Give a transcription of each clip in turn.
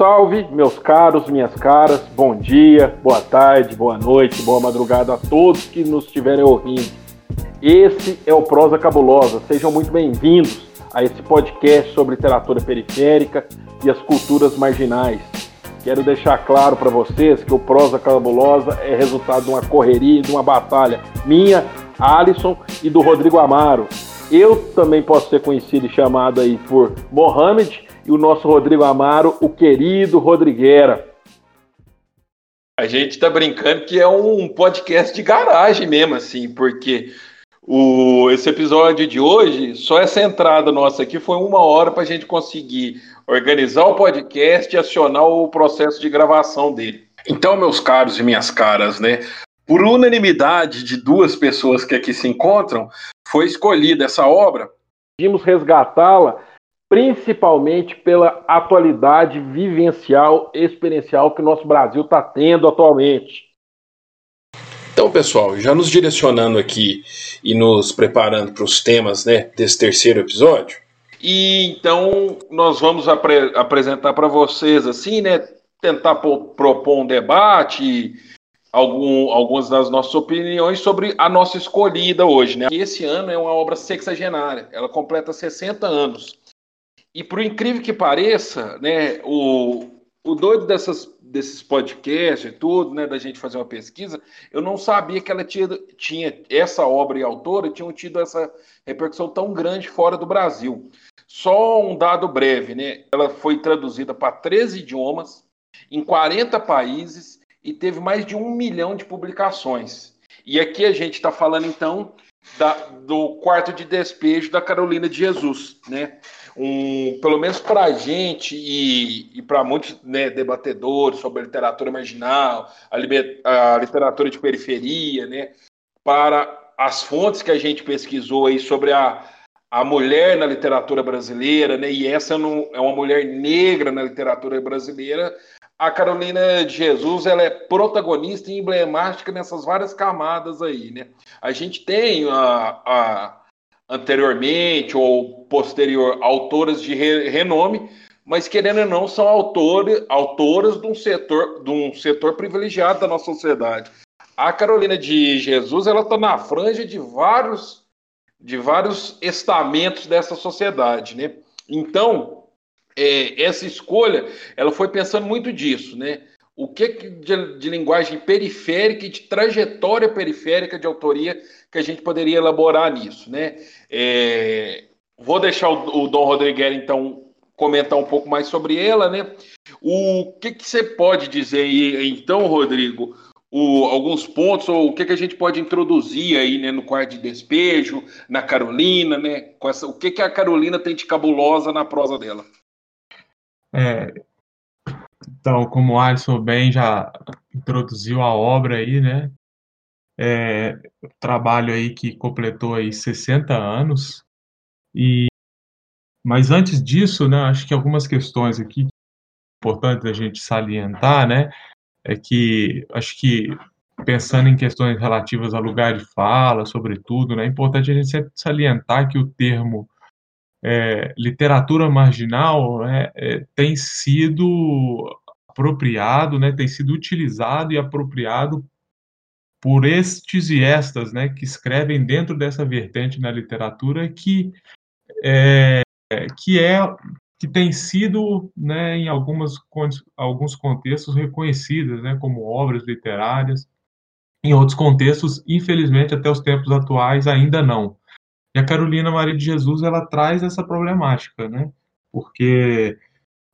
salve, meus caros, minhas caras. Bom dia, boa tarde, boa noite, boa madrugada a todos que nos estiverem ouvindo. Esse é o Prosa Cabulosa. Sejam muito bem-vindos a esse podcast sobre literatura periférica e as culturas marginais. Quero deixar claro para vocês que o Prosa Cabulosa é resultado de uma correria, de uma batalha minha, Alisson e do Rodrigo Amaro. Eu também posso ser conhecido e chamado aí por Mohamed e o nosso Rodrigo Amaro, o querido Rodriguera. A gente está brincando que é um podcast de garagem mesmo, assim, porque o, esse episódio de hoje, só essa entrada nossa aqui foi uma hora para a gente conseguir organizar o podcast e acionar o processo de gravação dele. Então, meus caros e minhas caras, né? Por unanimidade de duas pessoas que aqui se encontram, foi escolhida essa obra. Decidimos resgatá-la principalmente pela atualidade vivencial, experiencial que o nosso Brasil está tendo atualmente. Então, pessoal, já nos direcionando aqui e nos preparando para os temas né, desse terceiro episódio. E então nós vamos apre apresentar para vocês assim, né, tentar propor um debate, algum, algumas das nossas opiniões sobre a nossa escolhida hoje, né? Esse ano é uma obra sexagenária, ela completa 60 anos. E por incrível que pareça, né, o, o doido dessas, desses podcasts e tudo, né, da gente fazer uma pesquisa, eu não sabia que ela tinha, tinha essa obra e autora tinham tido essa repercussão tão grande fora do Brasil. Só um dado breve, né? Ela foi traduzida para 13 idiomas, em 40 países e teve mais de um milhão de publicações. E aqui a gente está falando então da, do quarto de despejo da Carolina de Jesus, né? Um, pelo menos para a gente e, e para muitos né, debatedores sobre a literatura marginal, a, a, literatura de periferia, né, para as fontes que a gente pesquisou aí sobre a, a mulher na literatura brasileira, né, e essa não, é uma mulher negra na literatura brasileira, a Carolina de Jesus ela é protagonista e emblemática nessas várias camadas aí, né? A gente tem a, a anteriormente ou posterior autoras de renome, mas querendo ou não são autores, autoras de um setor de um setor privilegiado da nossa sociedade. A Carolina de Jesus ela está na franja de vários de vários estamentos dessa sociedade, né? Então é, essa escolha ela foi pensando muito disso, né? O que de, de linguagem periférica e de trajetória periférica de autoria que a gente poderia elaborar nisso, né? É, vou deixar o, o Dom Rodrigues, então, comentar um pouco mais sobre ela, né? O que, que você pode dizer aí, então, Rodrigo, o, alguns pontos, ou o que, que a gente pode introduzir aí né, no quarto de despejo, na Carolina, né? Essa, o que, que a Carolina tem de cabulosa na prosa dela? É, então, como o Alisson bem já introduziu a obra aí, né? é, trabalho aí que completou aí 60 anos. E mas antes disso, né, acho que algumas questões aqui importantes a gente salientar, né, é que acho que pensando em questões relativas a lugar de fala, sobretudo, né, é importante a gente sempre salientar que o termo é, literatura marginal né, é, tem sido apropriado, né, tem sido utilizado e apropriado por estes e estas, né, que escrevem dentro dessa vertente na literatura que é, que é que tem sido, né, em algumas alguns contextos reconhecidas, né, como obras literárias. Em outros contextos, infelizmente, até os tempos atuais ainda não. E a Carolina Maria de Jesus ela traz essa problemática, né? Porque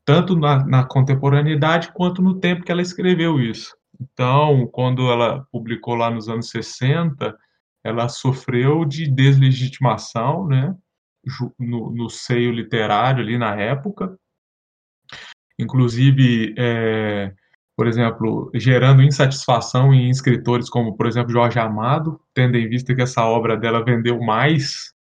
tanto na, na contemporaneidade quanto no tempo que ela escreveu isso. Então, quando ela publicou lá nos anos 60, ela sofreu de deslegitimação, né, no, no seio literário ali na época, inclusive, é, por exemplo, gerando insatisfação em escritores como, por exemplo, Jorge Amado, tendo em vista que essa obra dela vendeu mais,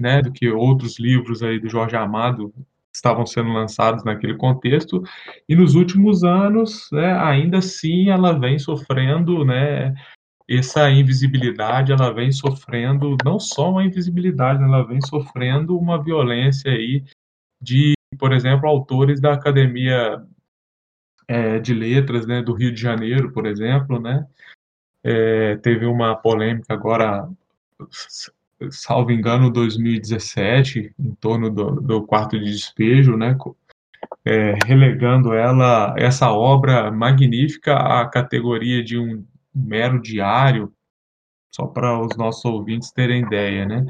né, do que outros livros aí do Jorge Amado estavam sendo lançados naquele contexto, e nos últimos anos, né, ainda assim, ela vem sofrendo, né, essa invisibilidade, ela vem sofrendo não só uma invisibilidade, ela vem sofrendo uma violência aí de, por exemplo, autores da academia é, de letras, né, do Rio de Janeiro, por exemplo, né, é, teve uma polêmica agora, salvo engano, 2017, em torno do, do quarto de despejo, né, é, relegando ela, essa obra magnífica, à categoria de um mero diário, só para os nossos ouvintes terem ideia, né?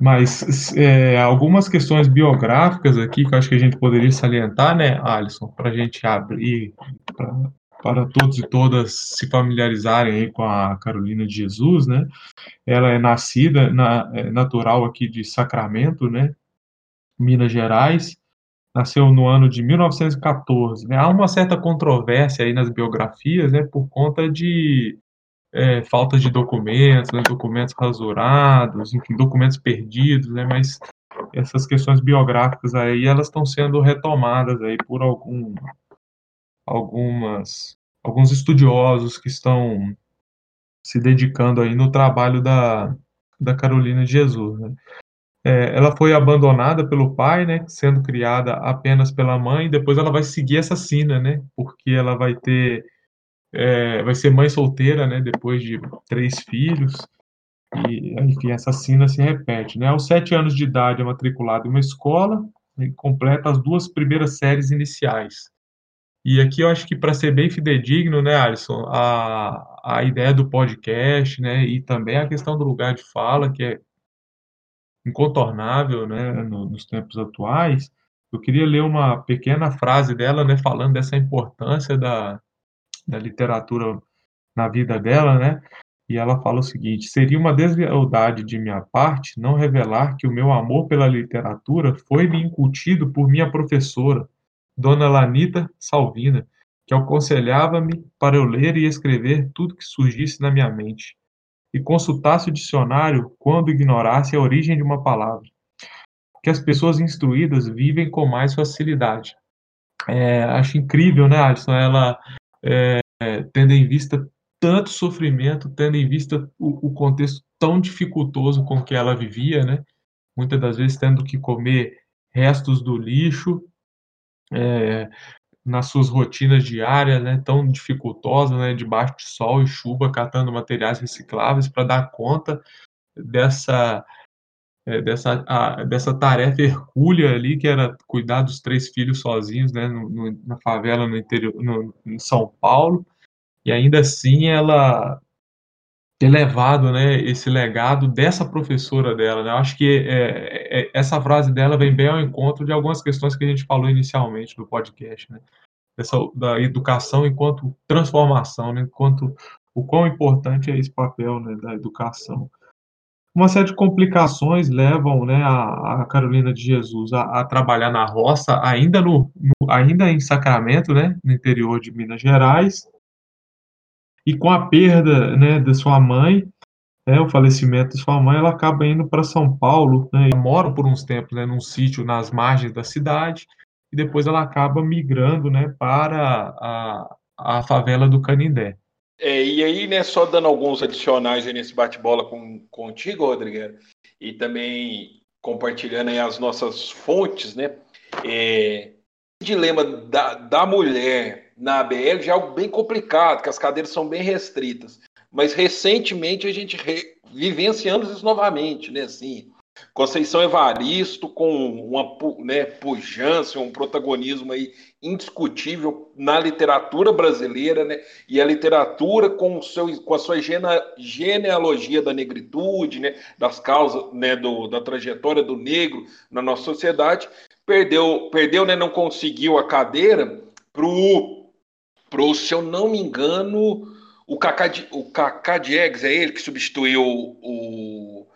Mas é, algumas questões biográficas aqui que eu acho que a gente poderia salientar, né, Alisson, para a gente abrir pra, para todos e todas se familiarizarem com a Carolina de Jesus, né? Ela é nascida, na, é natural aqui de Sacramento, né? Minas Gerais. Nasceu no ano de 1914. Né? Há uma certa controvérsia aí nas biografias, né? Por conta de é, falta de documentos, né, documentos rasurados, enfim, documentos perdidos, né, mas essas questões biográficas aí, elas estão sendo retomadas aí por algum, algumas, alguns estudiosos que estão se dedicando aí no trabalho da, da Carolina de Jesus, né. É, ela foi abandonada pelo pai, né, sendo criada apenas pela mãe, depois ela vai seguir essa sina, né, porque ela vai ter é, vai ser mãe solteira, né, depois de três filhos, e, enfim, essa cena se repete, né, aos sete anos de idade é matriculado em uma escola, e completa as duas primeiras séries iniciais. E aqui eu acho que para ser bem fidedigno, né, Alisson, a, a ideia do podcast, né, e também a questão do lugar de fala, que é incontornável, né, nos tempos atuais, eu queria ler uma pequena frase dela, né, falando dessa importância da, da literatura na vida dela, né? E ela fala o seguinte: seria uma deslealdade de minha parte não revelar que o meu amor pela literatura foi-me incutido por minha professora, Dona Lanita Salvina, que aconselhava-me para eu ler e escrever tudo que surgisse na minha mente, e consultasse o dicionário quando ignorasse a origem de uma palavra. Que as pessoas instruídas vivem com mais facilidade. É, acho incrível, né, Alisson? Ela é, tendo em vista tanto sofrimento, tendo em vista o, o, contexto tão dificultoso com que ela vivia, né? Muitas das vezes tendo que comer restos do lixo é, nas suas rotinas diárias, né? Tão dificultosas, né? Debaixo de sol e chuva, catando materiais recicláveis para dar conta dessa é, dessa, a, dessa tarefa hercúlea ali, que era cuidar dos três filhos sozinhos, né, no, no, na favela no interior, no, em São Paulo, e ainda assim ela ter levado, né, esse legado dessa professora dela, né, eu acho que é, é, essa frase dela vem bem ao encontro de algumas questões que a gente falou inicialmente no podcast, né, da educação enquanto transformação, né, enquanto o quão importante é esse papel, né, da educação uma série de complicações levam né, a, a Carolina de Jesus a, a, trabalhar na roça, ainda, no, no, ainda em Sacramento, né, no interior de Minas Gerais, e com a perda né, de sua mãe, né, o falecimento de sua mãe, ela acaba indo para São Paulo, né, mora por uns tempos né, num sítio nas margens da cidade, e depois ela acaba migrando né, para a, a favela do Canindé. É, e aí, né, só dando alguns adicionais nesse bate-bola com, contigo, Rodrigo, e também compartilhando aí as nossas fontes, né? É, o dilema da, da mulher na ABL já é algo bem complicado, que as cadeiras são bem restritas. Mas recentemente a gente re, vivenciamos isso novamente, né? Assim, Conceição Evaristo com uma né, pujança, um protagonismo aí indiscutível na literatura brasileira, né? E a literatura com, o seu, com a sua genealogia da negritude, né? Das causas, né? Do, da trajetória do negro na nossa sociedade, perdeu, perdeu, né? Não conseguiu a cadeira pro, pro se eu não me engano, o Cacá, o Cacá Diegues é ele que substituiu o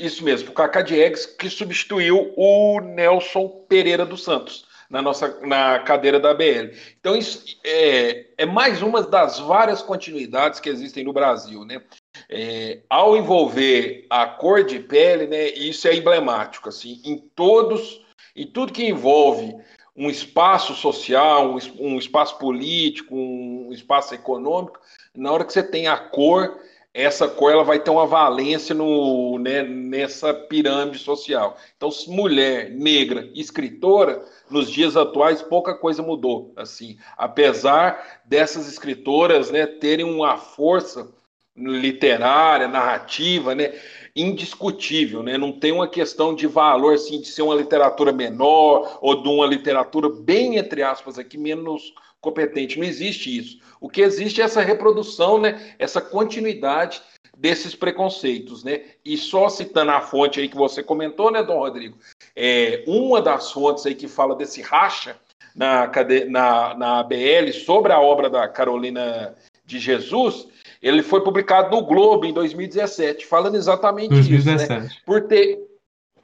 isso mesmo, o Cacá Diegues, que substituiu o Nelson Pereira dos Santos na nossa na cadeira da BL. Então, isso é, é mais uma das várias continuidades que existem no Brasil. Né? É, ao envolver a cor de pele, né, isso é emblemático. Assim, em todos, em tudo que envolve um espaço social, um, um espaço político, um espaço econômico, na hora que você tem a cor essa cor ela vai ter uma valência no, né, nessa pirâmide social. Então, mulher negra, escritora, nos dias atuais pouca coisa mudou, assim, apesar dessas escritoras, né, terem uma força literária, narrativa, né, indiscutível, né? Não tem uma questão de valor assim de ser uma literatura menor ou de uma literatura bem entre aspas aqui menos competente. Não existe isso. O que existe é essa reprodução, né? Essa continuidade desses preconceitos, né? E só citando a fonte aí que você comentou, né, Dom Rodrigo? É, uma das fontes aí que fala desse racha na, na, na ABL sobre a obra da Carolina de Jesus, ele foi publicado no Globo em 2017, falando exatamente 2017. isso, né? Por ter,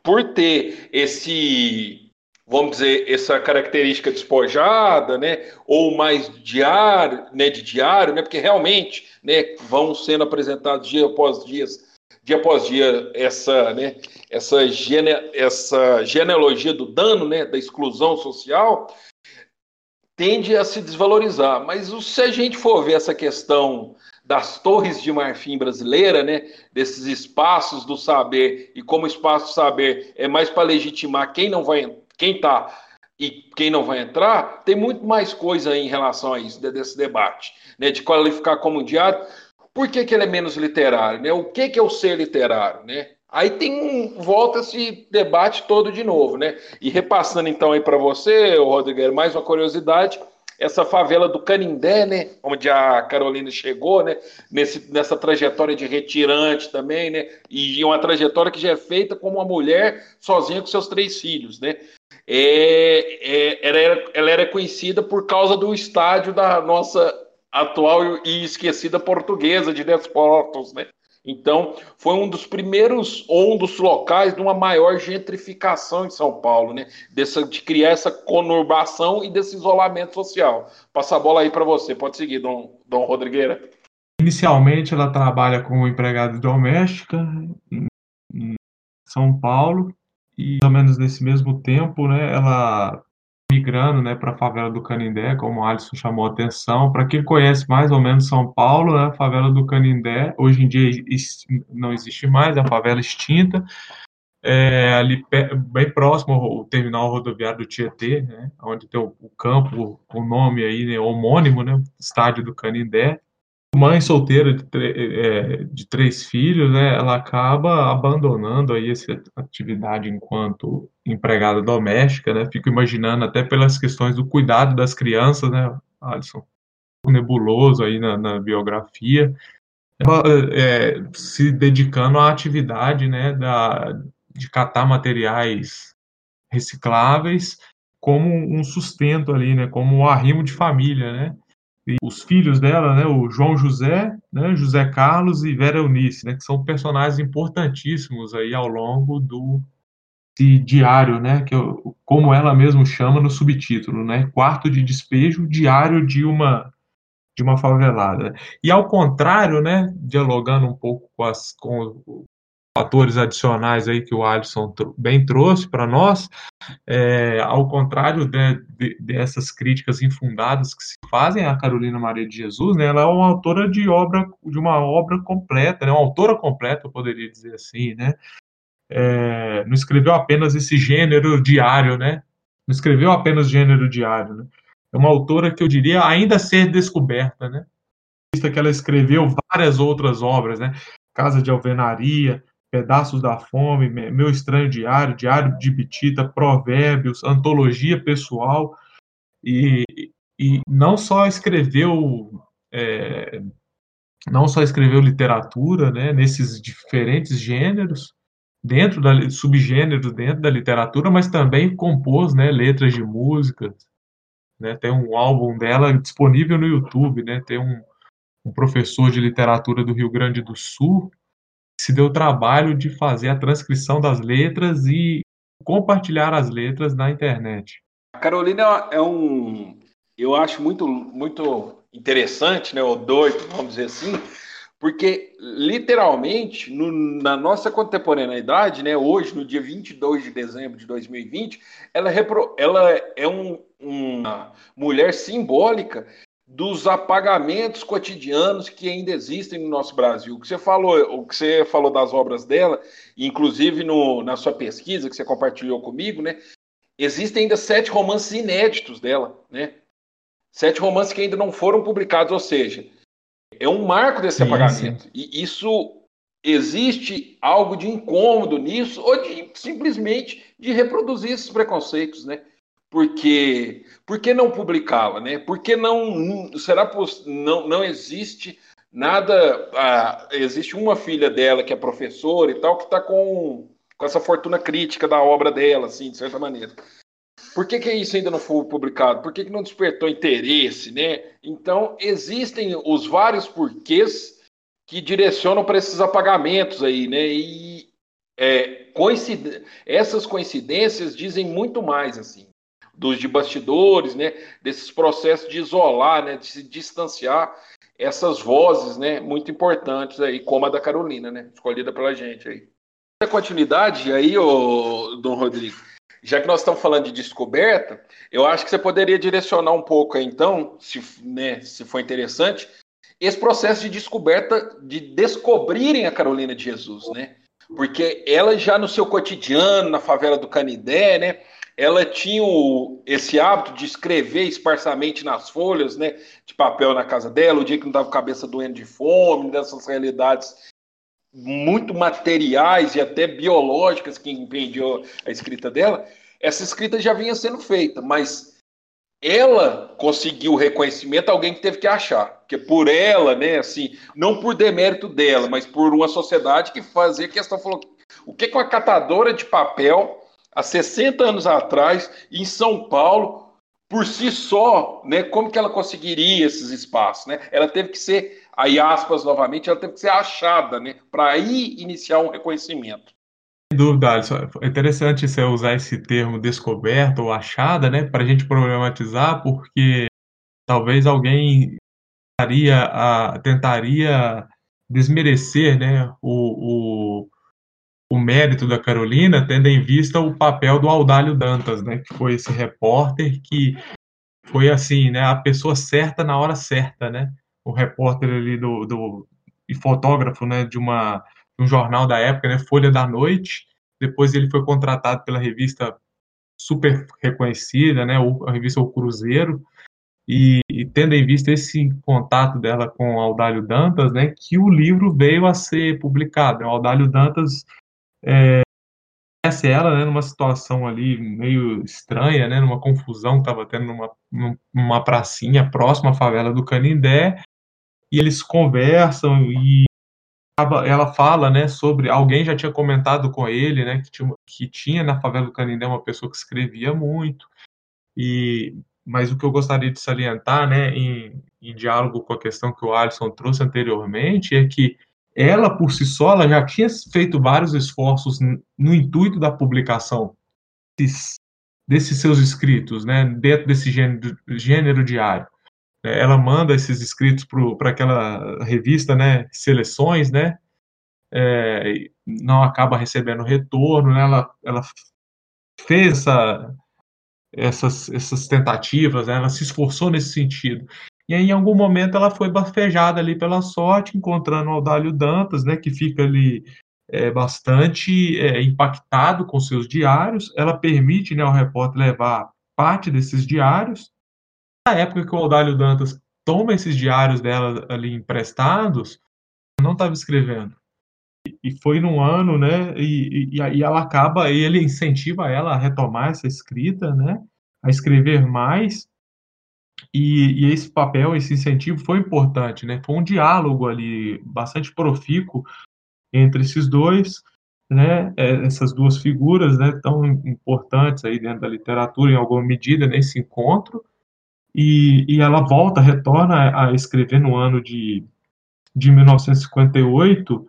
por ter esse vamos dizer, essa característica despojada, né, ou mais diário, né, de diário, né, porque realmente, né, vão sendo apresentados dia após dia, dia após dia, essa, né, essa, gene, essa genealogia do dano, né, da exclusão social, tende a se desvalorizar. Mas se a gente for ver essa questão das torres de marfim brasileira, né, desses espaços do saber, e como o espaço do saber é mais para legitimar quem não vai quem está e quem não vai entrar, tem muito mais coisa em relação a isso, desse debate, né, de qualificar como diário. Por que, que ele é menos literário? Né? O que, que é o ser literário? Né? Aí tem um, volta esse debate todo de novo, né? E repassando então aí para você, Rodrigo, mais uma curiosidade, essa favela do Canindé, né, onde a Carolina chegou, né, nesse, nessa trajetória de retirante também, né, e uma trajetória que já é feita como uma mulher sozinha com seus três filhos, né, é, é, ela, ela era conhecida por causa do estádio da nossa atual e esquecida portuguesa de Desportos, né? Então, foi um dos primeiros, ou um dos locais de uma maior gentrificação em São Paulo, né? Dessa, de criar essa conurbação e desse isolamento social. Passa a bola aí para você, pode seguir, Dom, Dom Rodrigueira. Inicialmente, ela trabalha como empregada doméstica em São Paulo, e mais ou menos nesse mesmo tempo, né, ela migrando, né, para a favela do Canindé, como o Alisson chamou a atenção. Para quem conhece mais ou menos São Paulo, né, a favela do Canindé, hoje em dia não existe mais, é uma favela extinta. É, ali bem próximo ao terminal rodoviário do Tietê, né, onde tem o, o campo, o nome aí, né, homônimo, né, estádio do Canindé mãe solteira de, é, de, três filhos, né, ela acaba abandonando aí essa atividade enquanto empregada doméstica, né, fico imaginando até pelas questões do cuidado das crianças, né, Alisson, nebuloso aí na, na biografia, é, se dedicando à atividade, né, da, de catar materiais recicláveis como um sustento ali, né, como um arrimo de família, né, os filhos dela, né, o João José, né, José Carlos e Vera Eunice, né, que são personagens importantíssimos aí ao longo do diário, né, que eu, como ela mesma chama no subtítulo, né, quarto de despejo, diário de uma de uma favelada. E ao contrário, né, dialogando um pouco com, as, com fatores adicionais aí que o Alisson bem trouxe para nós, é, ao contrário de, de, dessas críticas infundadas que se fazem a Carolina Maria de Jesus, né, ela é uma autora de obra de uma obra completa, né, uma autora completa, eu poderia dizer assim, né, é, não escreveu apenas esse gênero diário, né, não escreveu apenas gênero diário, né, é uma autora que eu diria ainda ser descoberta, né, que ela escreveu várias outras obras, né, Casa de Alvenaria, Pedaços da Fome, Meu Estranho Diário, Diário de Bitita, Provérbios, Antologia Pessoal, e, e não só escreveu é, não só escreveu literatura, né, nesses diferentes gêneros, dentro da subgêneros dentro da literatura, mas também compôs, né, letras de músicas, né, tem um álbum dela disponível no YouTube, né, tem um, um professor de literatura do Rio Grande do Sul se deu o trabalho de fazer a transcrição das letras e compartilhar as letras na internet. A Carolina é um, eu acho muito, muito interessante, né, ou doido, vamos dizer assim, porque literalmente no, na nossa contemporaneidade, né, hoje, no dia 22 de dezembro de 2020, ela, repro, ela é um, uma mulher simbólica dos apagamentos cotidianos que ainda existem no nosso Brasil. O que você falou, o que você falou das obras dela, inclusive no, na sua pesquisa que você compartilhou comigo, né? Existem ainda sete romances inéditos dela, né? Sete romances que ainda não foram publicados, ou seja, é um marco desse sim, apagamento. Sim. E isso existe algo de incômodo nisso, ou de simplesmente de reproduzir esses preconceitos, né? Porque por que não publicá-la, né? Por que não será não não existe nada? Ah, existe uma filha dela que é professora e tal que está com com essa fortuna crítica da obra dela, assim, de certa maneira. Por que, que isso ainda não foi publicado? Por que, que não despertou interesse, né? Então existem os vários porquês que direcionam para esses apagamentos aí, né? E é, coincid... essas coincidências dizem muito mais, assim dos de bastidores, né, desses processos de isolar, né, de se distanciar essas vozes, né, muito importantes aí, como a da Carolina, né, escolhida pela gente aí. A continuidade aí, ô, Dom Rodrigo, já que nós estamos falando de descoberta, eu acho que você poderia direcionar um pouco aí, então, se, né, se for interessante, esse processo de descoberta, de descobrirem a Carolina de Jesus, né? Porque ela já no seu cotidiano, na favela do Canidé, né? Ela tinha o, esse hábito de escrever esparsamente nas folhas, né, de papel na casa dela, o dia que não estava cabeça doendo de fome, dessas realidades muito materiais e até biológicas que impediam a escrita dela, essa escrita já vinha sendo feita, mas ela conseguiu reconhecimento alguém que teve que achar, que por ela, né, assim, não por demérito dela, mas por uma sociedade que fazia questão falou, o que que uma catadora de papel há 60 anos atrás, em São Paulo, por si só, né, como que ela conseguiria esses espaços? Né? Ela teve que ser, aí aspas novamente, ela teve que ser achada né, para aí iniciar um reconhecimento. Sem dúvida, Alisson. É interessante você usar esse termo descoberta ou achada, né, para a gente problematizar, porque talvez alguém tentaria, tentaria desmerecer né, o, o o mérito da Carolina, tendo em vista o papel do Audálio Dantas, né, que foi esse repórter que foi assim, né, a pessoa certa na hora certa, né, o repórter ali do, do e fotógrafo, né, de uma de um jornal da época, né, Folha da Noite. Depois ele foi contratado pela revista super reconhecida, né, a revista O Cruzeiro. E, e, tendo em vista esse contato dela com Audálio Dantas, né, que o livro veio a ser publicado. O Audálio Dantas é, conhece ela, né, numa situação ali meio estranha, né, numa confusão estava tendo numa, numa pracinha próxima à favela do Canindé, e eles conversam e ela fala, né, sobre alguém já tinha comentado com ele, né, que tinha, que tinha na favela do Canindé uma pessoa que escrevia muito, e mas o que eu gostaria de salientar, né, em, em diálogo com a questão que o Alisson trouxe anteriormente, é que ela por si só ela já tinha feito vários esforços no intuito da publicação desses, desses seus escritos, né, dentro desse gênero, gênero diário. É, ela manda esses escritos para aquela revista, né, seleções, né, é, não acaba recebendo retorno, né, ela, ela fez essa, essas, essas tentativas, né, ela se esforçou nesse sentido. E aí, em algum momento, ela foi bafejada ali pela sorte, encontrando o Audálio Dantas, né, que fica ali é, bastante é, impactado com seus diários. Ela permite né, ao repórter levar parte desses diários. Na época que o Audálio Dantas toma esses diários dela ali emprestados, não estava escrevendo. E foi num ano, né? E, e, e ela acaba, ele incentiva ela a retomar essa escrita, né? A escrever mais. E, e, esse papel, esse incentivo foi importante, né? Foi um diálogo ali bastante profícuo entre esses dois, né? É, essas duas figuras, né? Tão importantes aí dentro da literatura, em alguma medida, nesse encontro. E, e ela volta, retorna a escrever no ano de, de 1958.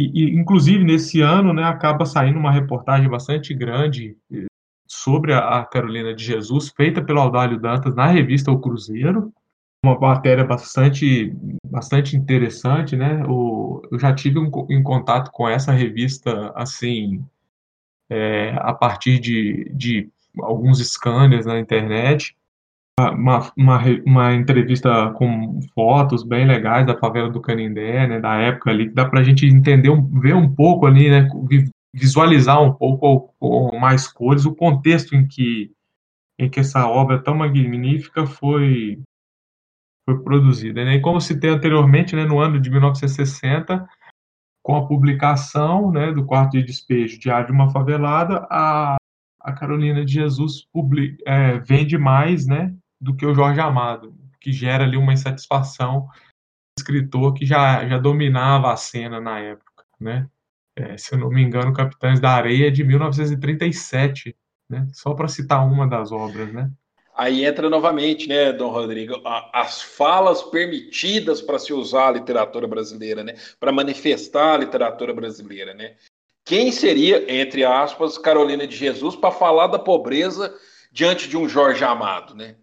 E, e, inclusive nesse ano, né, acaba saindo uma reportagem bastante grande sobre a Carolina de Jesus, feita pelo Audálio Dantas na revista O Cruzeiro, uma matéria bastante, bastante interessante, né? O, eu já tive um, em contato com essa revista, assim, é, a partir de, de alguns scanners na internet, uma, uma, uma, entrevista com fotos bem legais da favela do Canindé, né, da época ali, que dá para a gente entender, ver um pouco ali, né, visualizar um pouco mais cores o contexto em que, em que essa obra tão magnífica foi, foi produzida. Né? E como citei anteriormente, né, no ano de 1960, com a publicação né, do quarto de despejo Diário de uma Favelada, a, a Carolina de Jesus é, vende mais né, do que o Jorge Amado, que gera ali uma insatisfação escritor que já, já dominava a cena na época. Né? É, se eu não me engano, Capitães da Areia é de 1937, né? só para citar uma das obras. Né? Aí entra novamente, né, Dom Rodrigo, as falas permitidas para se usar a literatura brasileira, né, para manifestar a literatura brasileira, né. Quem seria, entre aspas, Carolina de Jesus para falar da pobreza diante de um Jorge Amado, né?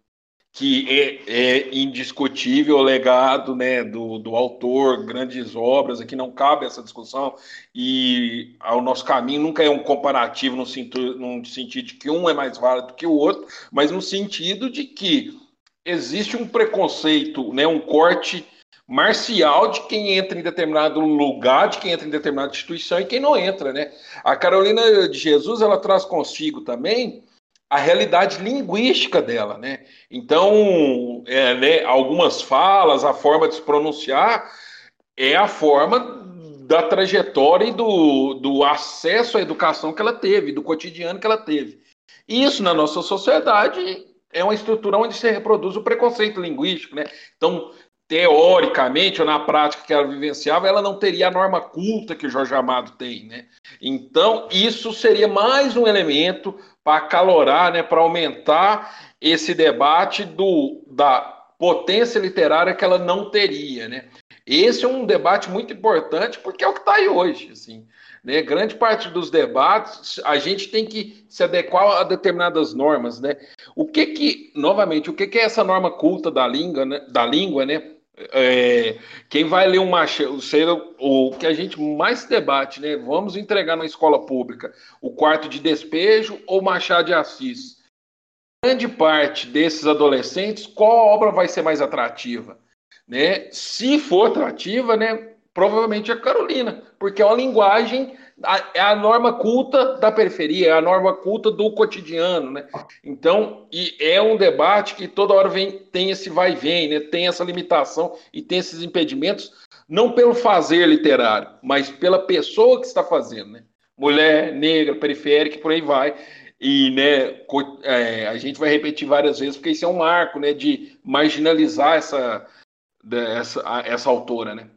Que é, é, indiscutível o legado né, do, do autor, grandes obras, aqui não cabe essa discussão, e o nosso caminho nunca é um comparativo no sentido, no sentido de que um é mais válido que o outro, mas no sentido de que existe um preconceito, né, um corte marcial de quem entra em determinado lugar, de quem entra em determinada instituição e quem não entra, né? A Carolina de Jesus, ela traz consigo também a realidade linguística dela, né? Então, é, né, algumas falas, a forma de se pronunciar é a forma da trajetória e do, do acesso à educação que ela teve, do cotidiano que ela teve. Isso na nossa sociedade é uma estrutura onde se reproduz o preconceito linguístico, né? Então, teoricamente ou na prática que ela vivenciava, ela não teria a norma culta que o Jorge Amado tem, né? Então, isso seria mais um elemento para acalorar, né, para aumentar esse debate do, da potência literária que ela não teria, né? Esse é um debate muito importante porque é o que está aí hoje, assim. Né? Grande parte dos debates a gente tem que se adequar a determinadas normas, né? O que que, novamente, o que que é essa norma culta da língua, né? Da língua, né? É, quem vai ler um Machado, o que a gente mais debate, né? Vamos entregar na escola pública o quarto de despejo ou Machado de Assis? Grande parte desses adolescentes, qual obra vai ser mais atrativa? Né? Se for atrativa, né? Provavelmente a Carolina, porque é uma linguagem é a norma culta da periferia, é a norma culta do cotidiano, né? Então, e é um debate que toda hora vem, tem esse vai e vem, né? Tem essa limitação e tem esses impedimentos, não pelo fazer literário, mas pela pessoa que está fazendo, né? Mulher, negra, periférica, por aí vai. E, né, é, a gente vai repetir várias vezes, porque isso é um marco, né, de marginalizar essa, essa, essa autora, né?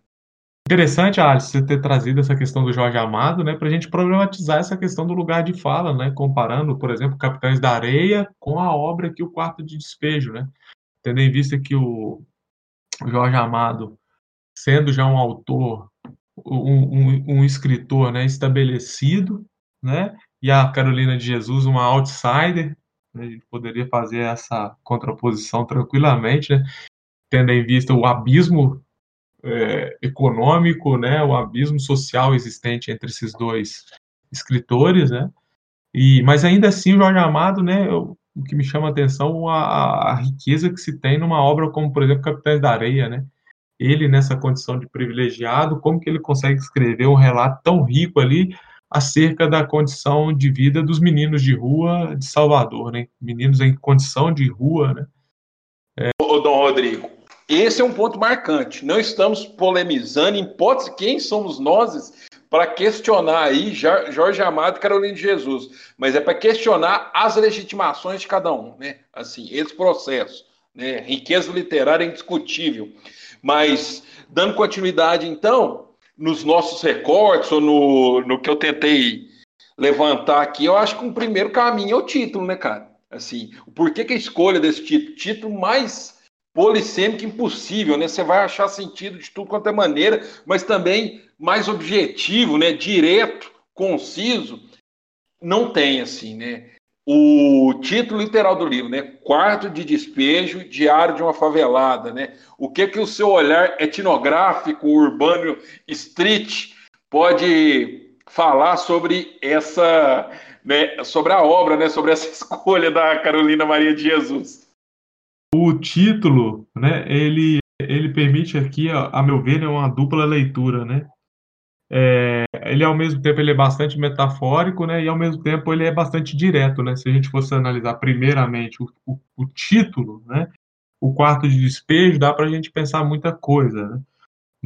Interessante, Alice, você ter trazido essa questão do Jorge Amado, né, para a gente problematizar essa questão do lugar de fala, né, comparando, por exemplo, Capitães da Areia com a obra aqui, O Quarto de Despejo, né, tendo em vista que o Jorge Amado, sendo já um autor, um, um, um escritor, né, estabelecido, né, e a Carolina de Jesus uma outsider, né, a gente poderia fazer essa contraposição tranquilamente, né, tendo em vista o abismo é, econômico, né, o abismo social existente entre esses dois escritores, né, e, mas ainda assim Jorge Amado, né, o, o que me chama a atenção a, a, riqueza que se tem numa obra como, por exemplo, Capitães da Areia, né, ele nessa condição de privilegiado, como que ele consegue escrever um relato tão rico ali acerca da condição de vida dos meninos de rua de Salvador, né, meninos em condição de rua, né. É... Ô, Dom Rodrigo, esse é um ponto marcante. Não estamos polemizando, em hipótese, quem somos nós para questionar aí Jorge Amado e Carolina de Jesus, mas é para questionar as legitimações de cada um, né? Assim, esse processo, né? Riqueza literária é indiscutível. Mas, dando continuidade, então, nos nossos recortes, ou no, no que eu tentei levantar aqui, eu acho que um primeiro caminho é o título, né, cara? Assim, por que, que a escolha desse título? Título mais polissêmico impossível, né? Você vai achar sentido de tudo quanto é maneira, mas também mais objetivo, né? Direto, conciso, não tem assim, né? O título literal do livro, né? Quarto de despejo, diário de uma favelada, né? O que que o seu olhar etnográfico, urbano, street pode falar sobre essa, né? Sobre a obra, né? Sobre essa escolha da Carolina Maria de Jesus? O título, né, ele, ele permite aqui, a, meu ver, né, uma dupla leitura, né? É, ele ao mesmo tempo ele é bastante metafórico, né, e ao mesmo tempo ele é bastante direto, né? Se a gente fosse analisar primeiramente o, o, o título, né, o quarto de despejo, dá para a gente pensar muita coisa, né?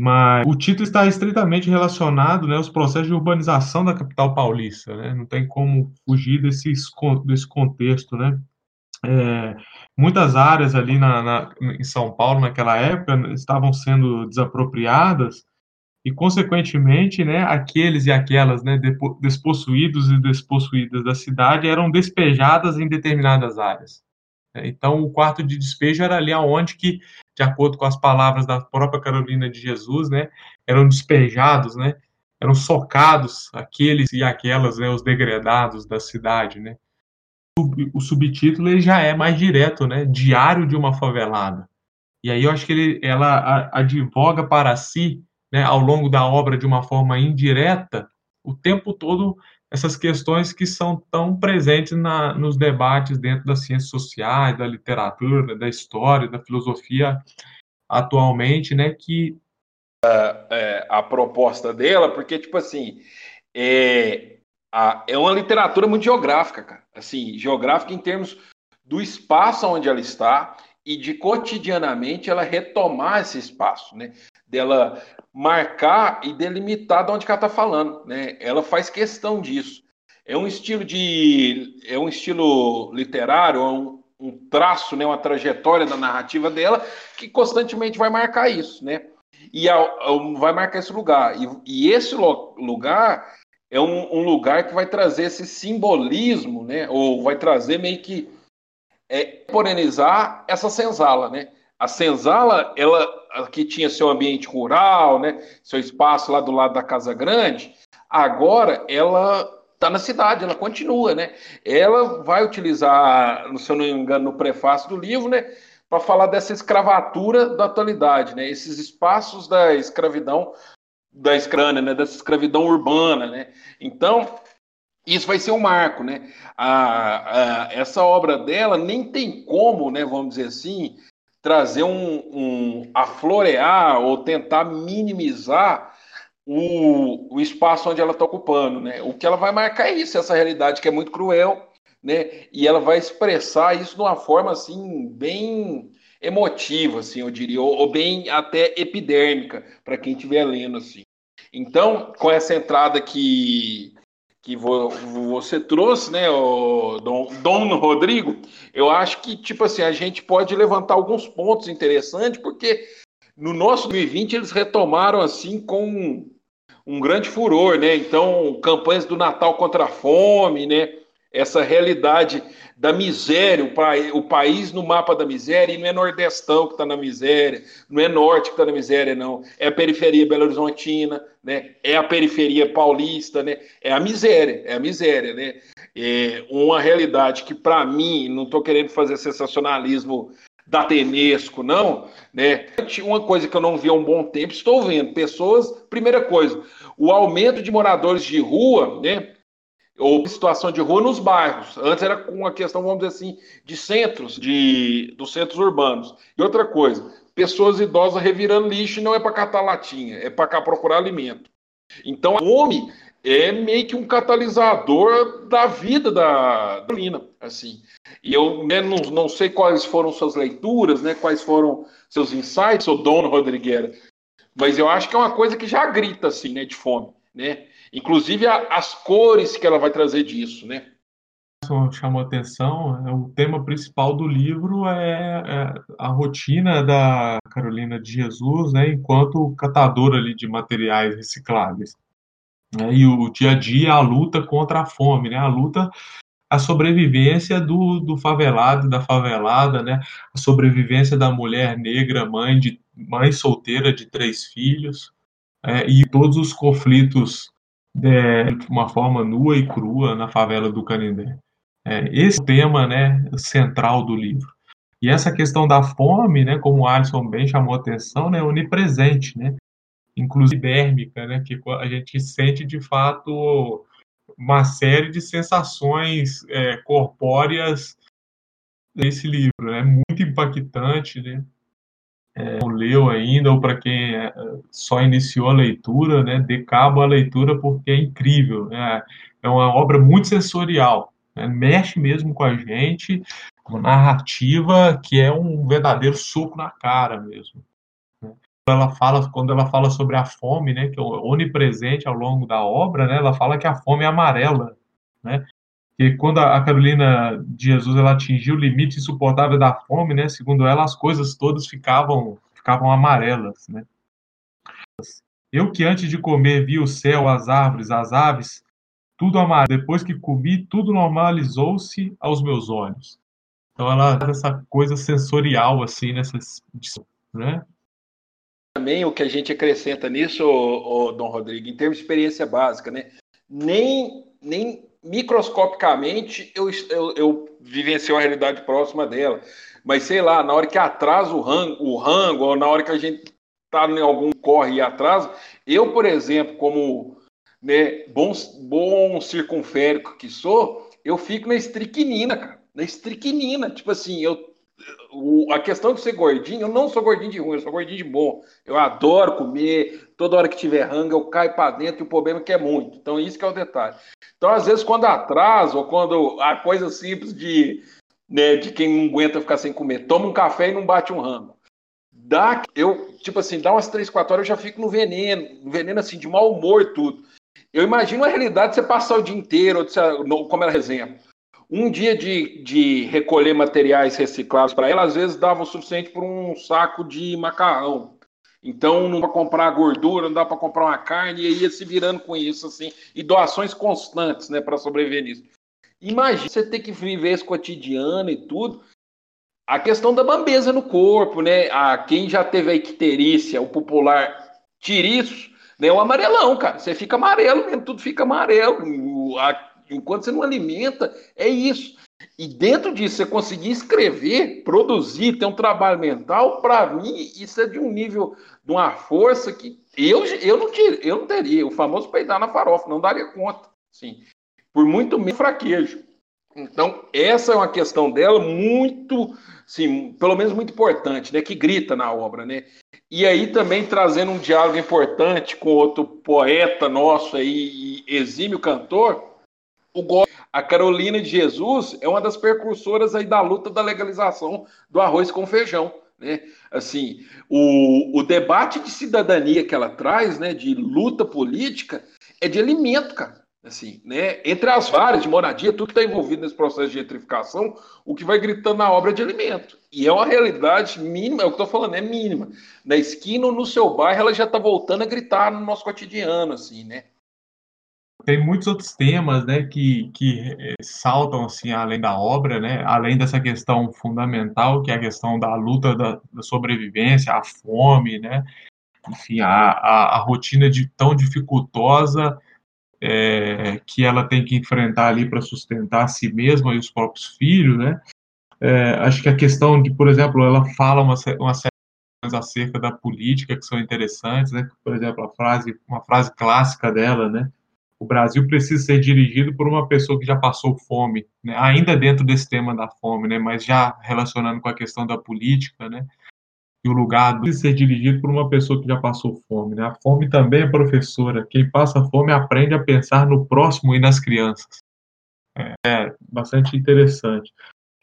Mas o título está estritamente relacionado né, aos processos de urbanização da capital paulista. Né? Não tem como fugir desse, desse contexto. Né? É, muitas áreas ali na, na, em São Paulo, naquela época, estavam sendo desapropriadas e, consequentemente, né, aqueles e aquelas né, despossuídos e despossuídas da cidade eram despejadas em determinadas áreas. Então, o quarto de despejo era ali aonde que, de acordo com as palavras da própria Carolina de Jesus, né, eram despejados, né, eram socados aqueles e aquelas, né, os degredados da cidade, né. O subtítulo ele já é mais direto, né, Diário de uma favelada. E aí eu acho que ele, ela advoga para si, né, ao longo da obra de uma forma indireta, o tempo todo essas questões que são tão presentes na, nos debates dentro das ciências sociais, da literatura, da história, da filosofia atualmente, né, que é, a proposta dela, porque tipo assim é, a, é uma literatura muito geográfica, cara. Assim, geográfica em termos do espaço onde ela está e de cotidianamente ela retomar esse espaço, né? Dela marcar e delimitar de onde ela está falando, né? Ela faz questão disso. É um estilo de, é um estilo literário, é um, um traço, né? Uma trajetória da narrativa dela que constantemente vai marcar isso, né? E a, a, vai marcar esse lugar. E, e esse lo, lugar é um, um, lugar que vai trazer esse simbolismo, né? Ou vai trazer meio que é, porenizar essa senzala, né? A senzala, ela que tinha seu ambiente rural, né, seu espaço lá do lado da Casa Grande, agora ela está na cidade, ela continua, né? Ela vai utilizar, se eu não me engano, no prefácio do livro, né, para falar dessa escravatura da atualidade, né? Esses espaços da escravidão da escrânia, né, dessa escravidão urbana, né? Então, isso vai ser um marco, né? A, a, essa obra dela nem tem como, né, vamos dizer assim, trazer um, um aflorear ou tentar minimizar o, o espaço onde ela está ocupando, né? O que ela vai marcar é isso, essa realidade que é muito cruel, né? E ela vai expressar isso de uma forma assim bem emotiva, assim, eu diria, ou, ou bem até epidérmica para quem estiver lendo assim. Então, com essa entrada que que você trouxe, né, o Dom, Dom Rodrigo, eu acho que, tipo assim, a gente pode levantar alguns pontos interessantes, porque no nosso 2020 eles retomaram, assim, com um grande furor, né, então, campanhas do Natal contra a fome, né, essa realidade da miséria, o, pa o país no mapa da miséria, e não é Nordestão que está na miséria, não é Norte que está na miséria, não. É a periferia Belo Horizontina, né? é a periferia paulista, né? é a miséria, é a miséria. Né? É uma realidade que, para mim, não estou querendo fazer sensacionalismo datenesco, não, né? Uma coisa que eu não vi há um bom tempo, estou vendo pessoas. Primeira coisa, o aumento de moradores de rua, né? Ou situação de rua nos bairros. Antes era com a questão, vamos dizer assim, de centros, de, dos centros urbanos. E outra coisa, pessoas idosas revirando lixo não é para catar latinha, é para procurar alimento. Então a fome é meio que um catalisador da vida da Lina, assim. E eu né, não, não sei quais foram suas leituras, né, quais foram seus insights, o Dono Rodrigueira, mas eu acho que é uma coisa que já grita, assim, né, de fome, né? Inclusive a, as cores que ela vai trazer disso, né? chamou atenção, é, o tema principal do livro é, é, a rotina da Carolina de Jesus, né, enquanto catadora ali de materiais recicláveis. Né, e o dia a dia, a luta contra a fome, né, a luta, a sobrevivência do, do favelado, da favelada, né, a sobrevivência da mulher negra, mãe, de, mãe solteira de três filhos, é, e todos os conflitos é, de uma forma nua e crua na favela do Canindé. É, esse é o tema né, central do livro. E essa questão da fome, né, como o Alisson bem chamou a atenção, né, é onipresente, né, inclusive bérmica, né, que a gente sente de fato uma série de sensações é, corpóreas esse livro, é né? muito impactante, né? É, não leu ainda ou para quem é, só iniciou a leitura, né? Dê cabo à leitura porque é incrível, né? É uma obra muito sensorial, né? mexe mesmo com a gente, uma narrativa que é um verdadeiro soco na cara mesmo. Né? Ela fala, quando ela fala sobre a fome, né, que é onipresente ao longo da obra, né, ela fala que a fome é amarela, né, que quando a Carolina de Jesus ela atingiu o limite insuportável da fome, né, segundo ela, as coisas todas ficavam ficavam amarelas, né. Eu que antes de comer vi o céu, as árvores, as aves, tudo amarelo. Depois que comi, tudo normalizou-se aos meus olhos. Então ela essa coisa sensorial assim nessa, né? Também o que a gente acrescenta nisso, ô, Dom Rodrigo, em termos de experiência básica, né? Nem nem microscopicamente eu, eu, eu vivenciei uma realidade próxima dela. Mas sei lá, na hora que atrasa o rango, o rango ou na hora que a gente tá em algum corre e atrasa, eu, por exemplo, como né, bom, bom circunférico que sou, eu fico na estriquinina, cara. Na estriquinina. Tipo assim, eu, o, a questão de ser gordinho, eu não sou gordinho de ruim, eu sou gordinho de bom. Eu adoro comer, toda hora que tiver rango eu caio para dentro e o problema é que é muito. Então, isso que é o detalhe. Então, às vezes, quando atrasa, ou quando a coisa simples de, né, de quem não aguenta ficar sem comer, toma um café e não bate um rango. Dá, eu, tipo assim, dá umas 3, 4 horas eu já fico no veneno, no veneno assim, de mau humor e tudo. Eu imagino a realidade de você passar o dia inteiro, como era exemplo. Um dia de, de recolher materiais reciclados para ela, às vezes dava o suficiente por um saco de macarrão. Então não dá para comprar gordura, não dá para comprar uma carne, e ia se virando com isso, assim, e doações constantes, né, para sobreviver nisso. Imagina você ter que viver esse cotidiano e tudo. A questão da bambeza no corpo, né? A, quem já teve a icterícia, o popular tiriço, né? O amarelão, cara. Você fica amarelo mesmo, tudo fica amarelo. A, enquanto você não alimenta, é isso. E dentro disso, você conseguir escrever, produzir, ter um trabalho mental, para mim, isso é de um nível, de uma força que eu, eu, não, ter, eu não teria. O famoso peidar na farofa, não daria conta. Sim. Por muito menos fraquejo. Então, essa é uma questão dela muito, sim, pelo menos muito importante, né? Que grita na obra, né? E aí também trazendo um diálogo importante com outro poeta nosso aí, exímio cantor, o a Carolina de Jesus é uma das precursoras aí da luta da legalização do arroz com feijão. Né? Assim, o, o debate de cidadania que ela traz, né, de luta política, é de alimento, cara. Assim, né? Entre as várias de moradia, tudo que está envolvido nesse processo de gentrificação, o que vai gritando na obra é de alimento. E é uma realidade mínima, é o que estou falando, é mínima. Na esquina ou no seu bairro, ela já está voltando a gritar no nosso cotidiano, assim, né? Tem muitos outros temas, né, que, que eh, saltam, assim, além da obra, né, além dessa questão fundamental, que é a questão da luta da, da sobrevivência, a fome, né, enfim, a, a, a rotina de tão dificultosa é, que ela tem que enfrentar ali para sustentar a si mesma e os próprios filhos, né? É, acho que a questão de, por exemplo, ela fala uma, uma série de acerca da política que são interessantes, né? Por exemplo, a frase, uma frase clássica dela, né? O Brasil precisa ser dirigido por uma pessoa que já passou fome, né? ainda dentro desse tema da fome, né? mas já relacionando com a questão da política, né? o lugar de ser dirigido por uma pessoa que já passou fome. Né? A fome também é professora. Quem passa fome aprende a pensar no próximo e nas crianças. É, é bastante interessante.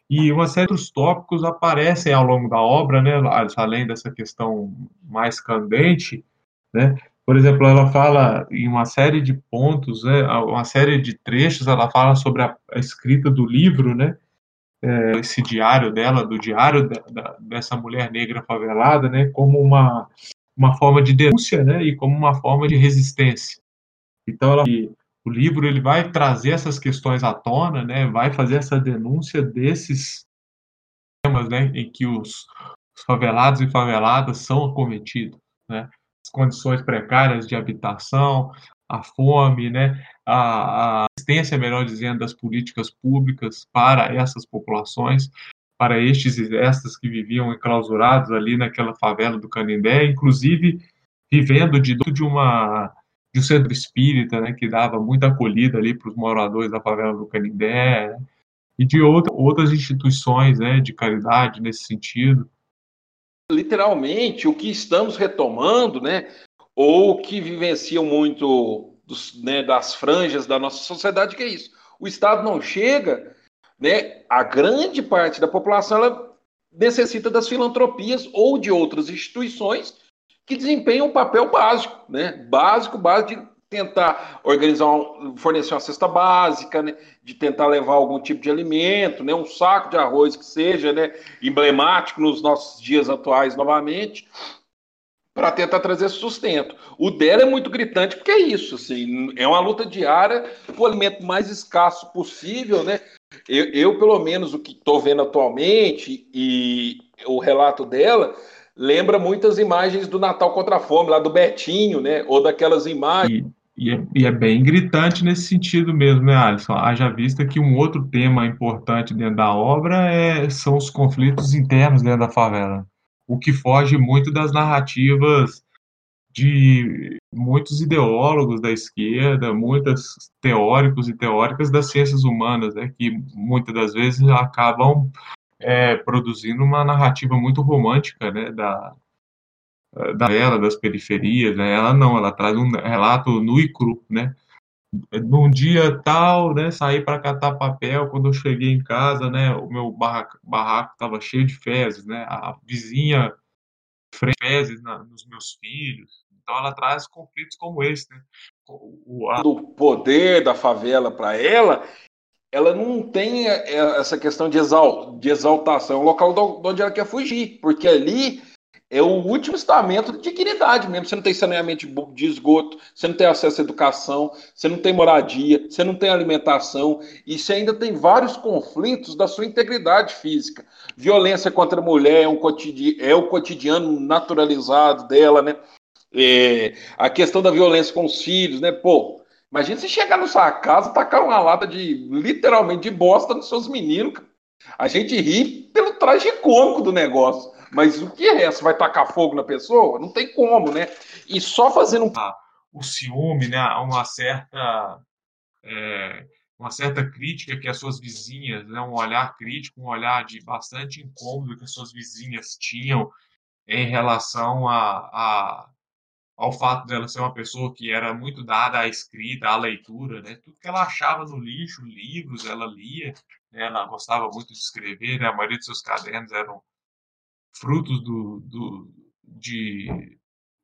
E uma série de tópicos aparecem ao longo da obra, né? além dessa questão mais candente. Né? Por exemplo, ela fala em uma série de pontos, né? uma série de trechos, ela fala sobre a, a escrita do livro, né? é, esse diário dela, do diário da, da, dessa mulher negra favelada, né, como uma, uma forma de denúncia, né, e como uma forma de resistência. Então, ela, o livro ele vai trazer essas questões à tona, né, vai fazer essa denúncia desses temas, né, em que os, os favelados e faveladas são acometidos, né, condições precárias de habitação, a fome, né, a, a existência, melhor dizendo, das políticas públicas para essas populações, para estes e estas que viviam enclausurados ali naquela favela do Canindé, inclusive vivendo de, de uma de um centro espírita, né, que dava muita acolhida ali para os moradores da favela do Canindé, e de outra, outras instituições né, de caridade nesse sentido. Literalmente, o que estamos retomando, né, ou que vivenciam muito dos, né, das franjas da nossa sociedade, que é isso. O Estado não chega, né, a grande parte da população ela necessita das filantropias ou de outras instituições que desempenham um papel básico, né, básico, básico de tentar organizar, um, fornecer uma cesta básica, né, de tentar levar algum tipo de alimento, né, um saco de arroz que seja né, emblemático nos nossos dias atuais novamente, para tentar trazer sustento. O dela é muito gritante porque é isso, assim, é uma luta diária o alimento mais escasso possível, né? Eu, eu pelo menos o que estou vendo atualmente e o relato dela lembra muitas imagens do Natal contra a Fome, lá do Betinho, né? Ou daquelas imagens. E, é, e é, bem gritante nesse sentido mesmo, né, Alisson? Haja vista que um outro tema importante dentro da obra é, são os conflitos internos dentro da favela o que foge muito das narrativas de muitos ideólogos da esquerda, muitos teóricos e teóricas das ciências humanas, né, que muitas das vezes acabam é, produzindo uma narrativa muito romântica né, da, da ela, das periferias. Né? Ela não, ela traz um relato nu e cru, né? num dia tal, né, saí para catar papel, quando eu cheguei em casa, né, o meu barraco estava cheio de fezes, né, a vizinha fezes na, nos meus filhos, então ela traz conflitos como esse, né. O, a... Do poder da favela para ela, ela não tem é, essa questão de, exal, de exaltação, é um local de onde ela quer fugir, porque ali é o último estamento de dignidade mesmo. Você não tem saneamento de esgoto, você não tem acesso à educação, você não tem moradia, você não tem alimentação, e você ainda tem vários conflitos da sua integridade física. Violência contra a mulher é, um cotidiano, é o cotidiano naturalizado dela, né? É, a questão da violência com os filhos, né? Pô, imagina se chegar na sua casa tacar uma lata de, literalmente, de bosta nos seus meninos, cara. A gente ri pelo traje cômico do negócio. Mas o que é? Você vai tacar fogo na pessoa? Não tem como, né? E só fazendo. Ah, o ciúme, né? Uma certa. É, uma certa crítica que as suas vizinhas, né, um olhar crítico, um olhar de bastante incômodo que as suas vizinhas tinham em relação a, a, ao fato dela ser uma pessoa que era muito dada à escrita, à leitura, né? Tudo que ela achava no lixo, livros, ela lia, né? ela gostava muito de escrever, né? A maioria dos seus cadernos eram frutos do, do, de,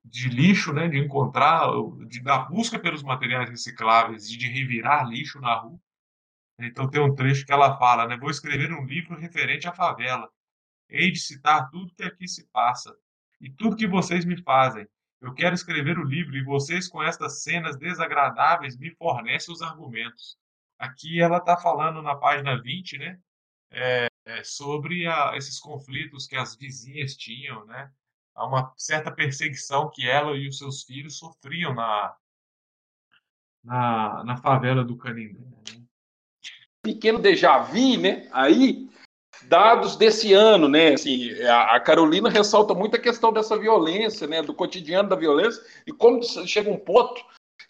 de lixo, né, de encontrar, de, da busca pelos materiais recicláveis e de revirar lixo na rua. Então tem um trecho que ela fala, né, vou escrever um livro referente à favela. Hei de citar tudo que aqui se passa e tudo que vocês me fazem. Eu quero escrever o livro e vocês, com estas cenas desagradáveis, me fornecem os argumentos. Aqui ela está falando na página 20, né? É, é, sobre a, esses conflitos que as vizinhas tinham, né? Há uma certa perseguição que ela e os seus filhos sofriam na, na, na favela do Canindé. Né? Pequeno déjà vu, né? Aí, dados desse ano, né? Assim, a, Carolina ressalta muito a questão dessa violência, né? Do cotidiano da violência e como chega um ponto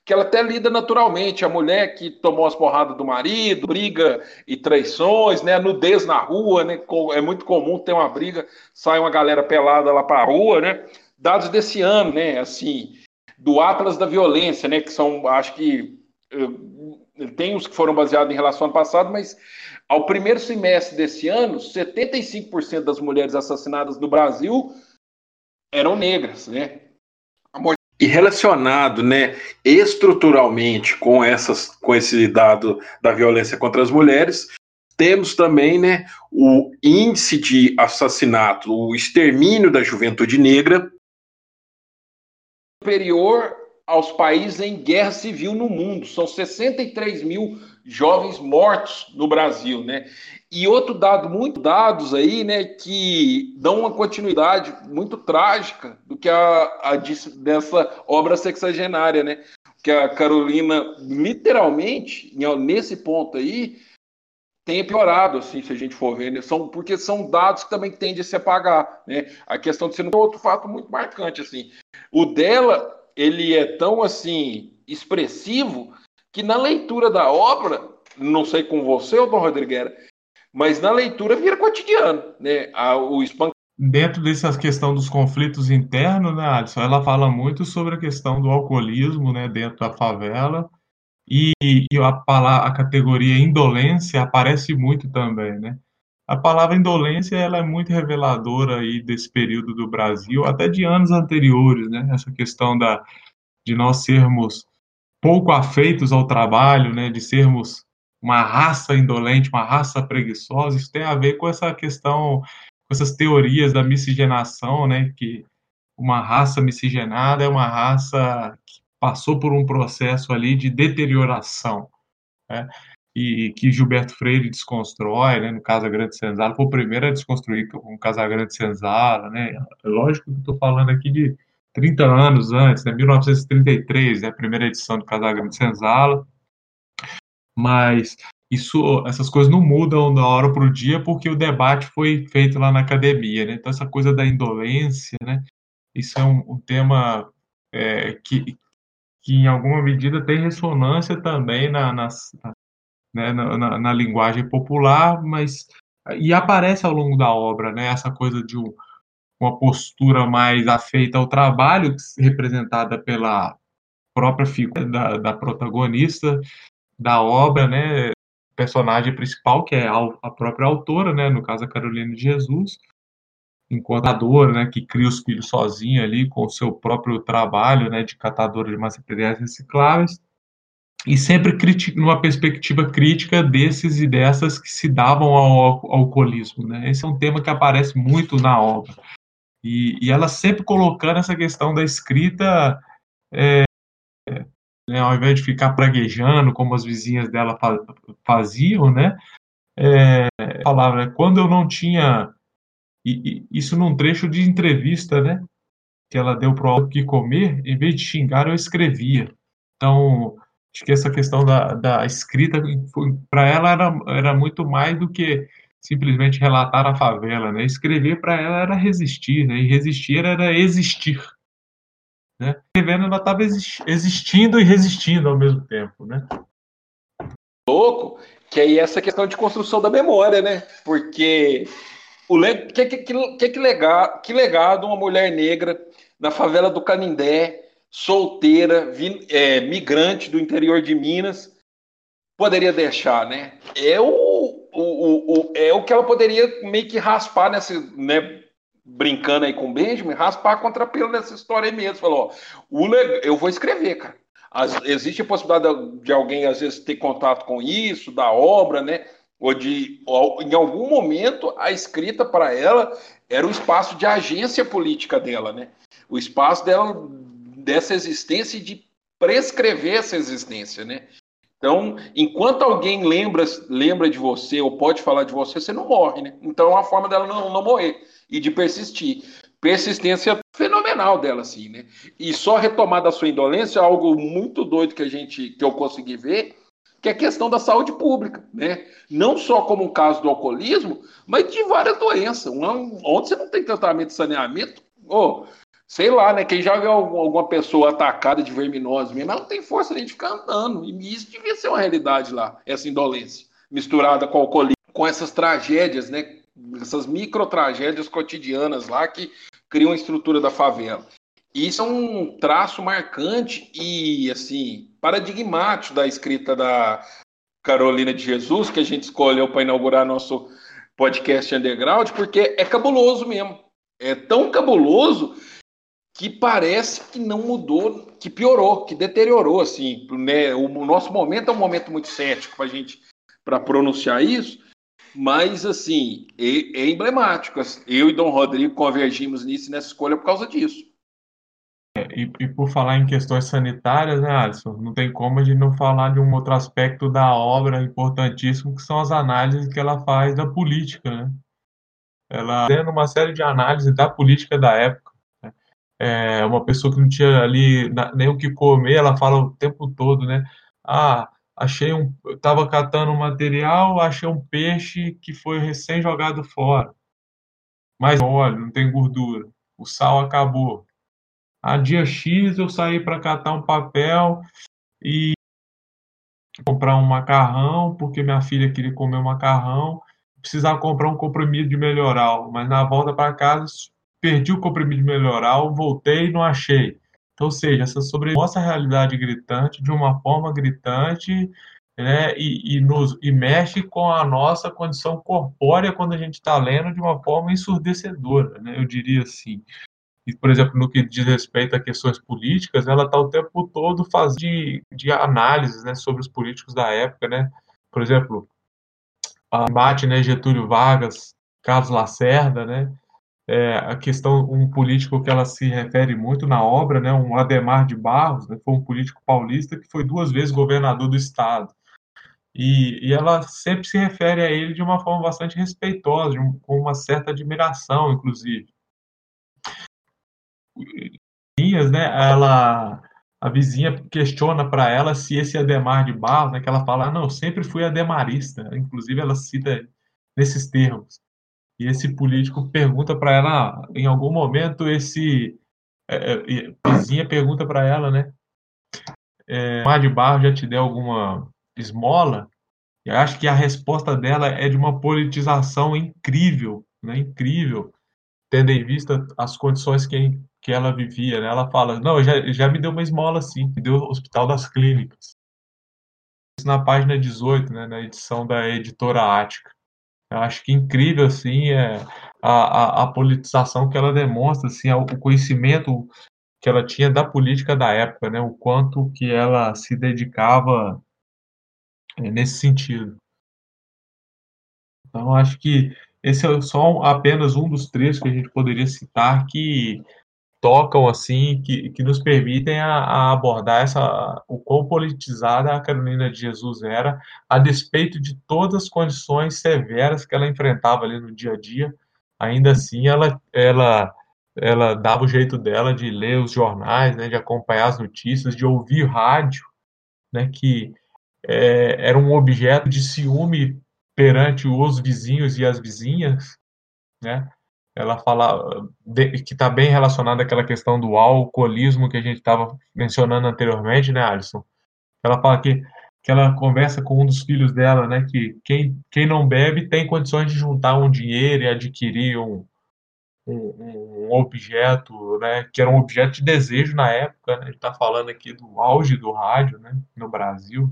que ela até lida naturalmente. A mulher que tomou as porradas do marido, briga e traições, né? Nudez na rua, né? É muito comum ter uma briga, sai uma galera pelada lá para a rua, né? Dados desse ano, né? Assim, do Atlas da Violência, né? Que são, acho que eh, tem os que foram baseados em relação ao passado, mas ao primeiro semestre desse ano, 75% das mulheres assassinadas no Brasil eram negras, né? E relacionado, né, estruturalmente com essas, com esse dado da violência contra as mulheres, temos também, né, o índice de assassinato, o extermínio da juventude negra superior aos países em guerra civil no mundo. São 63 mil jovens mortos no Brasil, né? E outro dado, muito dados aí, né, que dão uma continuidade muito trágica do que a, a dessa obra sexagenária, né? Que a Carolina, literalmente, nesse ponto aí, tem piorado, assim, se a gente for ver, né? são, porque são dados que também tendem a se apagar, né? A questão de ser um outro fato muito marcante, assim. O dela, ele é tão, assim, expressivo que na leitura da obra, não sei com você, Dom Rodriguera, mas na leitura vira cotidiano, né? O. Dentro dessa questão dos conflitos internos, né, Alisson, ela fala muito sobre a questão do alcoolismo, né, dentro da favela, e, e a, a categoria indolência aparece muito também, né? A palavra indolência ela é muito reveladora aí desse período do Brasil, até de anos anteriores, né? Essa questão da, de nós sermos pouco afeitos ao trabalho, né? De sermos uma raça indolente, uma raça preguiçosa. Isso tem a ver com essa questão, com essas teorias da miscigenação, né? Que uma raça miscigenada é uma raça que passou por um processo ali de deterioração, né? E que Gilberto Freire desconstrói, né, no Casagrande Senzala, foi o primeiro a desconstruir o Casagrande Senzala, né, lógico que estou falando aqui de 30 anos antes, né, 1933, né, a primeira edição do Casagrande Senzala, mas isso, essas coisas não mudam da hora para o dia porque o debate foi feito lá na academia, né, então essa coisa da indolência, né, isso é um, um tema é, que, que em alguma medida tem ressonância também na, nas, né, na, na, na, linguagem popular, mas e aparece ao longo da obra, né, essa coisa de um, uma postura mais afeita ao trabalho, representada pela própria figura da, da protagonista da obra, né, personagem principal, que é a, própria autora, né, no caso a Carolina de Jesus, enquanto a né, que cria os filhos sozinha ali com o seu próprio trabalho, né, de catadora de materiais recicláveis, e sempre numa perspectiva crítica desses e dessas que se davam ao, alcoolismo. Né? Esse é um tema que aparece muito na obra. E, e ela sempre colocando essa questão da escrita, é, né, ao invés de ficar praguejando, como as vizinhas dela faziam, né, é, falava, né, quando eu não tinha, e, e, isso num trecho de entrevista, né, que ela deu para o que comer, em vez de xingar, eu escrevia. Então, Acho que essa questão da, da escrita, para ela, era, era muito mais do que simplesmente relatar a favela, né? Escrever para ela era resistir, né? E resistir era existir, né? Escrevendo, ela estava existindo e resistindo ao mesmo tempo, né? Louco, que aí essa questão de construção da memória, né? Porque o que, que, que, que, legado, que legado uma mulher negra na favela do Canindé solteira, é, migrante do interior de Minas, poderia deixar, né? É o, o, o, é o que ela poderia meio que raspar nessa, né? Brincando aí com o Benjamin, raspar contra pelo nessa história aí mesmo. Falou, ó, eu vou escrever, cara. As, existe a possibilidade de, de alguém, às vezes, ter contato com isso, da obra, né? Ou de, ou, em algum momento, a escrita para ela era o espaço de agência política dela, né? O espaço dela dessa existência e de prescrever essa existência, né? Então, enquanto alguém lembra, lembra de você ou pode falar de você, você não morre, né? Então, é uma forma dela não, não morrer e de persistir. Persistência fenomenal dela, assim, né? E só retomar da sua indolência, algo muito doido que a gente, que eu consegui ver, que é a questão da saúde pública, né? Não só como um caso do alcoolismo, mas de várias doenças. Onde você não tem tratamento de saneamento, oh, sei lá, né? Quem já viu alguma pessoa atacada de verminose mesmo, ela não tem força nem de ficar andando. E isso devia ser uma realidade lá, essa indolência, misturada com alcoolismo, com essas tragédias, né? Essas micro tragédias cotidianas lá que criam a estrutura da favela. Isso é um traço marcante e, assim, paradigmático da escrita da Carolina de Jesus, que a gente escolheu para inaugurar nosso podcast underground, porque é cabuloso mesmo. É tão cabuloso que parece que não mudou, que piorou, que deteriorou, assim, né? O nosso momento é um momento muito cético para gente para pronunciar isso, mas assim é, é, emblemático. Eu e Dom Rodrigo convergimos nisso nessa escolha por causa disso. É, e, e, por falar em questões sanitárias, né, Alisson? Não tem como a gente não falar de um outro aspecto da obra importantíssimo, que são as análises que ela faz da política, né? Ela tendo uma série de análises da política da época é, uma pessoa que não tinha ali nem o que comer, ela fala o tempo todo, né? Ah, achei um, estava catando material, achei um peixe que foi recém jogado fora. Mais óleo, não tem gordura. O sal acabou. A dia X eu saí para catar um papel e comprar um macarrão, porque minha filha queria comer um macarrão. precisava comprar um comprimido de melhoral, mas na volta para casa perdi o comprimido melhoral, voltei e não achei. Então, ou seja, essa sobre nossa realidade gritante de uma forma gritante né, e, e, nos, e mexe com a nossa condição corpórea quando a gente está lendo de uma forma ensurdecedora, né, eu diria assim. E, por exemplo, no que diz respeito a questões políticas, ela está o tempo todo fazendo de, de análises né, sobre os políticos da época. Né? Por exemplo, a embate né, Getúlio Vargas, Carlos Lacerda, né? É, a questão, um político que ela se refere muito na obra, né, um Ademar de Barros, né, foi um político paulista que foi duas vezes governador do estado. E, e ela sempre se refere a ele de uma forma bastante respeitosa, um, com uma certa admiração, inclusive. Né, ela, a vizinha questiona para ela se esse Ademar de Barros, né, que ela fala, ah, não, sempre fui ademarista, inclusive ela cita nesses termos. E esse político pergunta para ela, em algum momento, esse é, é, vizinha pergunta para ela, né? É, Mar de Barro já te deu alguma esmola? E acho que a resposta dela é de uma politização incrível, né? Incrível, tendo em vista as condições que, que ela vivia. Né? Ela fala: Não, já, já me deu uma esmola, sim, me deu o Hospital das Clínicas. Isso na página 18, né, na edição da editora Ática. Eu acho que incrível assim é a, a, a, politização que ela demonstra, assim, o conhecimento que ela tinha da política da época, né? O quanto que ela se dedicava é, nesse sentido. Então, acho que esse é só apenas um dos trechos que a gente poderia citar que tocam assim, que, que nos permitem a, a, abordar essa o quão politizada a Carolina de Jesus era, a despeito de todas as condições severas que ela enfrentava ali no dia a dia. Ainda assim, ela ela ela dava o jeito dela de ler os jornais, né, de acompanhar as notícias, de ouvir rádio, né, que é, era um objeto de ciúme perante os vizinhos e as vizinhas, né? Ela fala que está bem relacionada àquela questão do alcoolismo que a gente estava mencionando anteriormente, né, Alisson? Ela fala que, que ela conversa com um dos filhos dela, né, que quem, quem não bebe tem condições de juntar um dinheiro e adquirir um, um, um objeto, né, que era um objeto de desejo na época, né? gente está falando aqui do auge do rádio, né, no Brasil.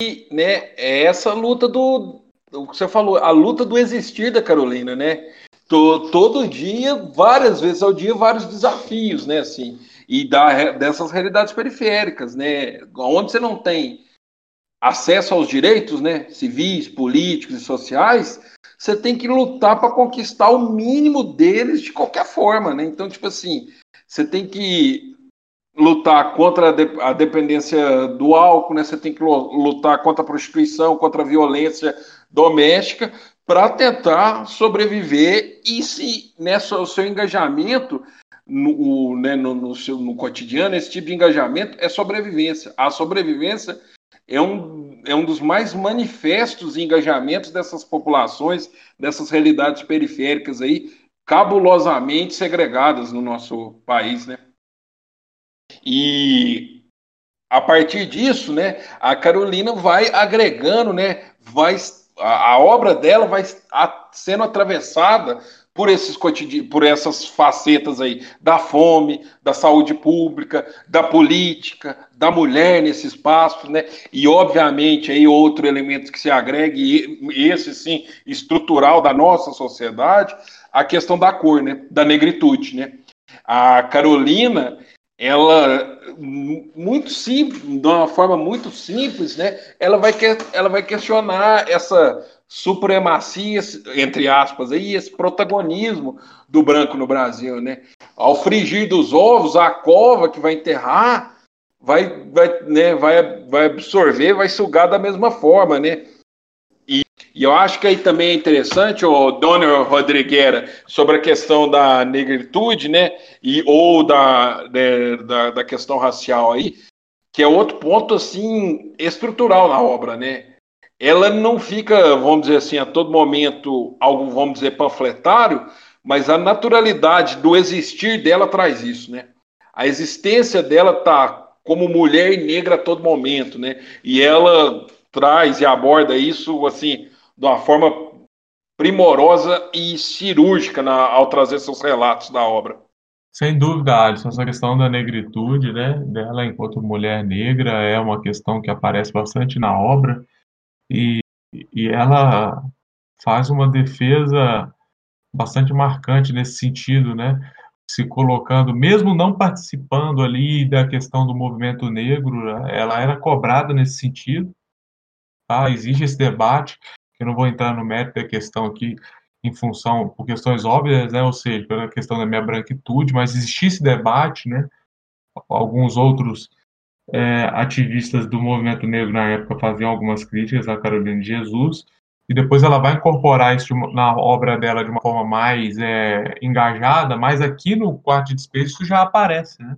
E, né, é essa luta do, o que você falou, a luta do existir da Carolina, né? Todo dia, várias vezes ao dia, vários desafios, né? Assim, e da, dessas realidades periféricas, né? Onde você não tem acesso aos direitos, né? Civis, políticos e sociais, você tem que lutar para conquistar o mínimo deles de qualquer forma, né? Então, tipo assim, você tem que lutar contra a dependência do álcool, né? Você tem que lutar contra a prostituição, contra a violência doméstica, para tentar sobreviver e se nessa o seu engajamento no, né, no, no, seu, no cotidiano, esse tipo de engajamento é sobrevivência. A sobrevivência é um, é um dos mais manifestos engajamentos dessas populações, dessas realidades periféricas aí, cabulosamente segregadas no nosso país, né? E a partir disso, né, a Carolina vai agregando, né, vai a, a obra dela vai a, sendo atravessada por esses cotidianos, por essas facetas aí da fome, da saúde pública, da política, da mulher nesse espaço, né? E obviamente aí outro elemento que se agregue, esse sim estrutural da nossa sociedade, a questão da cor, né? Da negritude, né? A Carolina, ela muito simples, de uma forma muito simples, né? Ela vai, ela vai questionar essa supremacia, entre aspas, aí, esse protagonismo do branco no Brasil, né? Ao frigir dos ovos, a cova que vai enterrar vai, vai, né, vai, vai absorver, vai sugar da mesma forma, né? E eu acho que aí também é interessante, o Dona Rodrigueira, sobre a questão da negritude, né? E, ou da, de, da, da questão racial aí, que é outro ponto, assim, estrutural na obra, né? Ela não fica, vamos dizer assim, a todo momento algo, vamos dizer, panfletário, mas a naturalidade do existir dela traz isso, né? A existência dela tá como mulher e negra a todo momento, né? E ela traz e aborda isso, assim, de uma forma primorosa e cirúrgica na, ao trazer seus relatos da obra. Sem dúvida, Alisson, essa questão da negritude, né, dela enquanto mulher negra é uma questão que aparece bastante na obra e, e ela faz uma defesa bastante marcante nesse sentido, né, se colocando, mesmo não participando ali da questão do movimento negro, ela era cobrada nesse sentido, tá? Existe esse debate, eu não vou entrar no mérito da questão aqui, em função, por questões óbvias, né, ou seja, pela questão da minha branquitude, mas existia esse debate, né, alguns outros é, ativistas do movimento negro na época faziam algumas críticas a Carolina de Jesus, e depois ela vai incorporar isso na obra dela de uma forma mais é, engajada, mas aqui no Quarto de Despejo isso já aparece, né,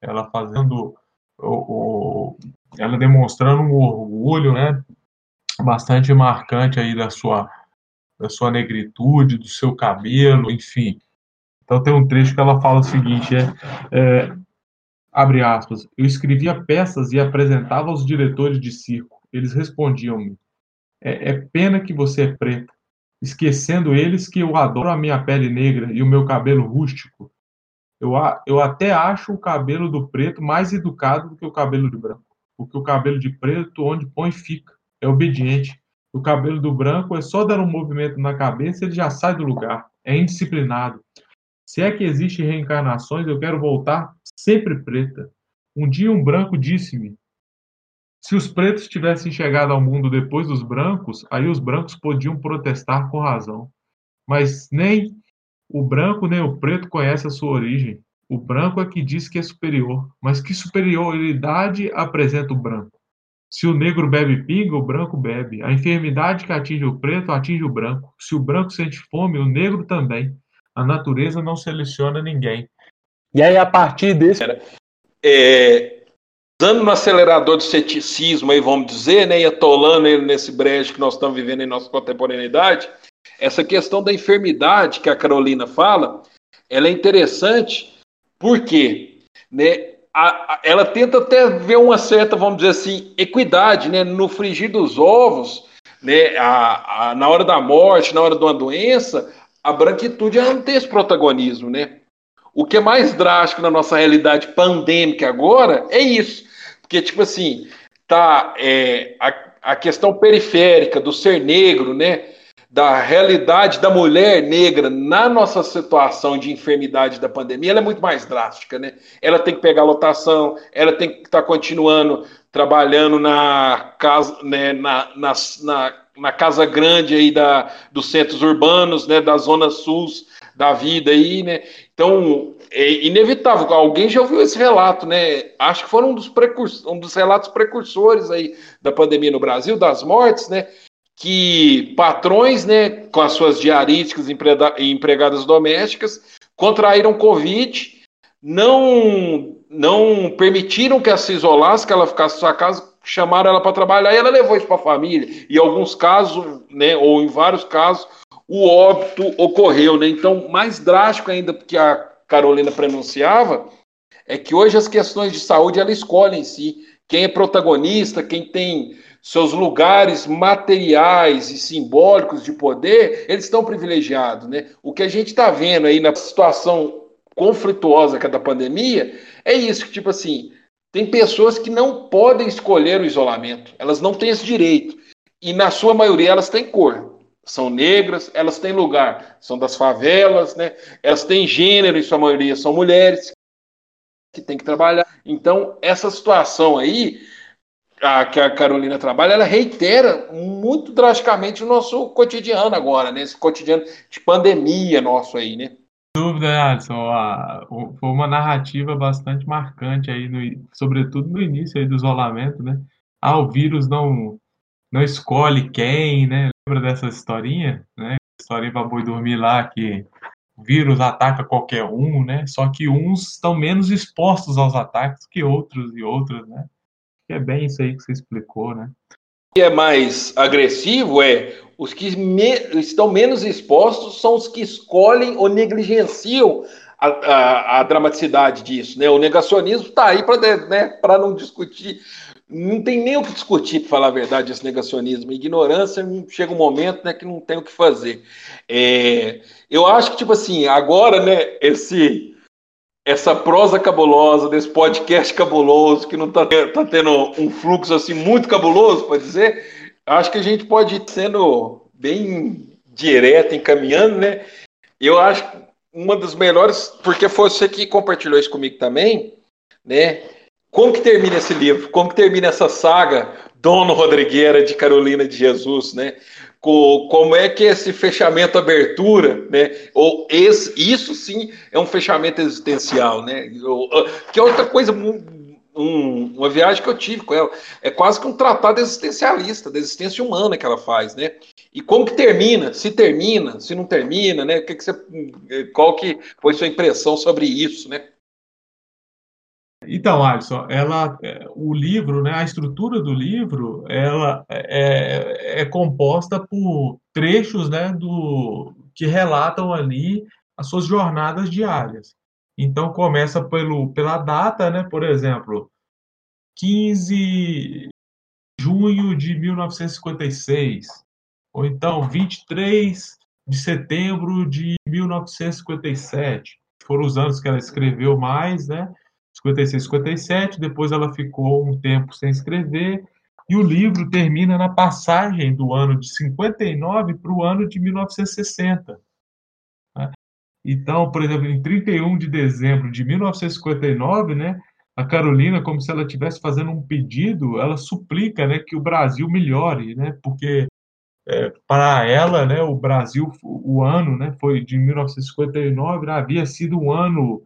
ela fazendo, o, o, ela demonstrando um orgulho, né, bastante marcante aí da sua da sua negritude, do seu cabelo, enfim. Então tem um trecho que ela fala o seguinte, é, é abre aspas, eu escrevia peças e apresentava aos diretores de circo. Eles respondiam-me, é, é pena que você é preta, esquecendo eles que eu adoro a minha pele negra e o meu cabelo rústico. Eu, eu até acho o cabelo do preto mais educado do que o cabelo de branco, porque o cabelo de preto, onde põe, fica, é obediente, o cabelo do branco é só dar um movimento na cabeça ele já sai do lugar. É indisciplinado. Se é que existe reencarnações, eu quero voltar sempre preta. Um dia um branco disse-me: se os pretos tivessem chegado ao mundo depois dos brancos, aí os brancos podiam protestar com razão. Mas nem o branco nem o preto conhecem a sua origem. O branco é que diz que é superior. Mas que superioridade apresenta o branco? Se o negro bebe pinga, o branco bebe. A enfermidade que atinge o preto atinge o branco. Se o branco sente fome, o negro também. A natureza não seleciona ninguém. E aí, a partir desse. É, dando no acelerador do ceticismo, aí vamos dizer, né, e atolando ele nesse brejo que nós estamos vivendo em nossa contemporaneidade, essa questão da enfermidade que a Carolina fala, ela é interessante porque né, a, a, ela tenta até ver uma certa, vamos dizer assim, equidade, né? No frigir dos ovos, né? A, na hora da morte, na hora de uma doença, a branquitude não tem esse protagonismo, né? O que é mais drástico na nossa realidade pandêmica agora é isso. Porque, tipo assim, tá é, a, a questão periférica do ser negro, né? Da realidade da mulher negra na nossa situação de enfermidade da pandemia, ela é muito mais drástica, né? Ela tem que pegar lotação, ela tem que estar tá continuando trabalhando na casa, né, na, na, na, na, casa grande aí da, dos centros urbanos, né, da zona sul da vida aí, né? Então, é inevitável. Alguém já ouviu esse relato, né? Acho que foram um dos, um dos relatos precursores aí da pandemia no Brasil, das mortes, né? Que patrões, né, com as suas diarísticas e empregadas domésticas, contraíram Covid, não, não permitiram que ela se isolasse, que ela ficasse na sua casa, chamaram ela para trabalhar e ela levou isso para a família. E em alguns casos, né, ou em vários casos, o óbito ocorreu. Né? Então, mais drástico ainda que a Carolina pronunciava, é que hoje as questões de saúde ela escolhe em si quem é protagonista, quem tem seus lugares materiais e simbólicos de poder, eles estão privilegiados. Né? O que a gente está vendo aí na situação conflituosa que é da pandemia é isso, que tipo assim, tem pessoas que não podem escolher o isolamento, elas não têm esse direito. E na sua maioria elas têm cor. São negras, elas têm lugar, são das favelas, né? Elas têm gênero, em sua maioria são mulheres que têm que trabalhar. Então, essa situação aí a, que a Carolina trabalha, ela reitera muito drasticamente o nosso cotidiano agora, né? Esse cotidiano de pandemia nosso aí, né? Sem dúvida, Alisson. foi uma narrativa bastante marcante aí, no, sobretudo no início do isolamento, né? Ah, o vírus não, não escolhe quem, né? Lembra dessa historinha, né? Historinha para boi dormir lá que o vírus ataca qualquer um, né? Só que uns estão menos expostos aos ataques que outros e outras, né? Que é bem isso aí que você explicou, né? O que é mais agressivo é os que me, estão menos expostos são os que escolhem ou negligenciam a, a, a dramaticidade disso, né? O negacionismo está aí para né, não discutir não tem nem o que discutir, para falar a verdade, esse negacionismo. Ignorância chega um momento né, que não tem o que fazer. É, eu acho que, tipo assim, agora, né, esse, essa prosa cabulosa, desse podcast cabuloso, que não está tá tendo um fluxo assim muito cabuloso, pode dizer, acho que a gente pode ir sendo bem direto, encaminhando, né? Eu acho uma das melhores, porque foi você que compartilhou isso comigo também, né? Como que termina esse livro? Como que termina essa saga Dono Rodrigueira de Carolina de Jesus, né? Como é que esse fechamento, abertura, né? Ou esse, isso sim é um fechamento existencial, né? Que é outra coisa, um, uma viagem que eu tive com ela. É quase que um tratado existencialista, da existência humana que ela faz, né? E como que termina? Se termina, se não termina, né? O que, que você, qual que foi sua impressão sobre isso, né? Então, Alisson, ela, é, o livro, né, a estrutura do livro, ela é, é composta por trechos, né, do que relatam ali as suas jornadas diárias. Então começa pelo, pela data, né, por exemplo, 15 de junho de 1956, ou então 23 de setembro de 1957. Foram os anos que ela escreveu mais, né? 56, 57, depois ela ficou um tempo sem escrever, e o livro termina na passagem do ano de 59 para o ano de 1960. Né? Então, por exemplo, em 31 de dezembro de 1959, né, a Carolina, como se ela estivesse fazendo um pedido, ela suplica né, que o Brasil melhore, né, porque é, para ela, né, o Brasil, o ano né, foi de 1959, havia sido um ano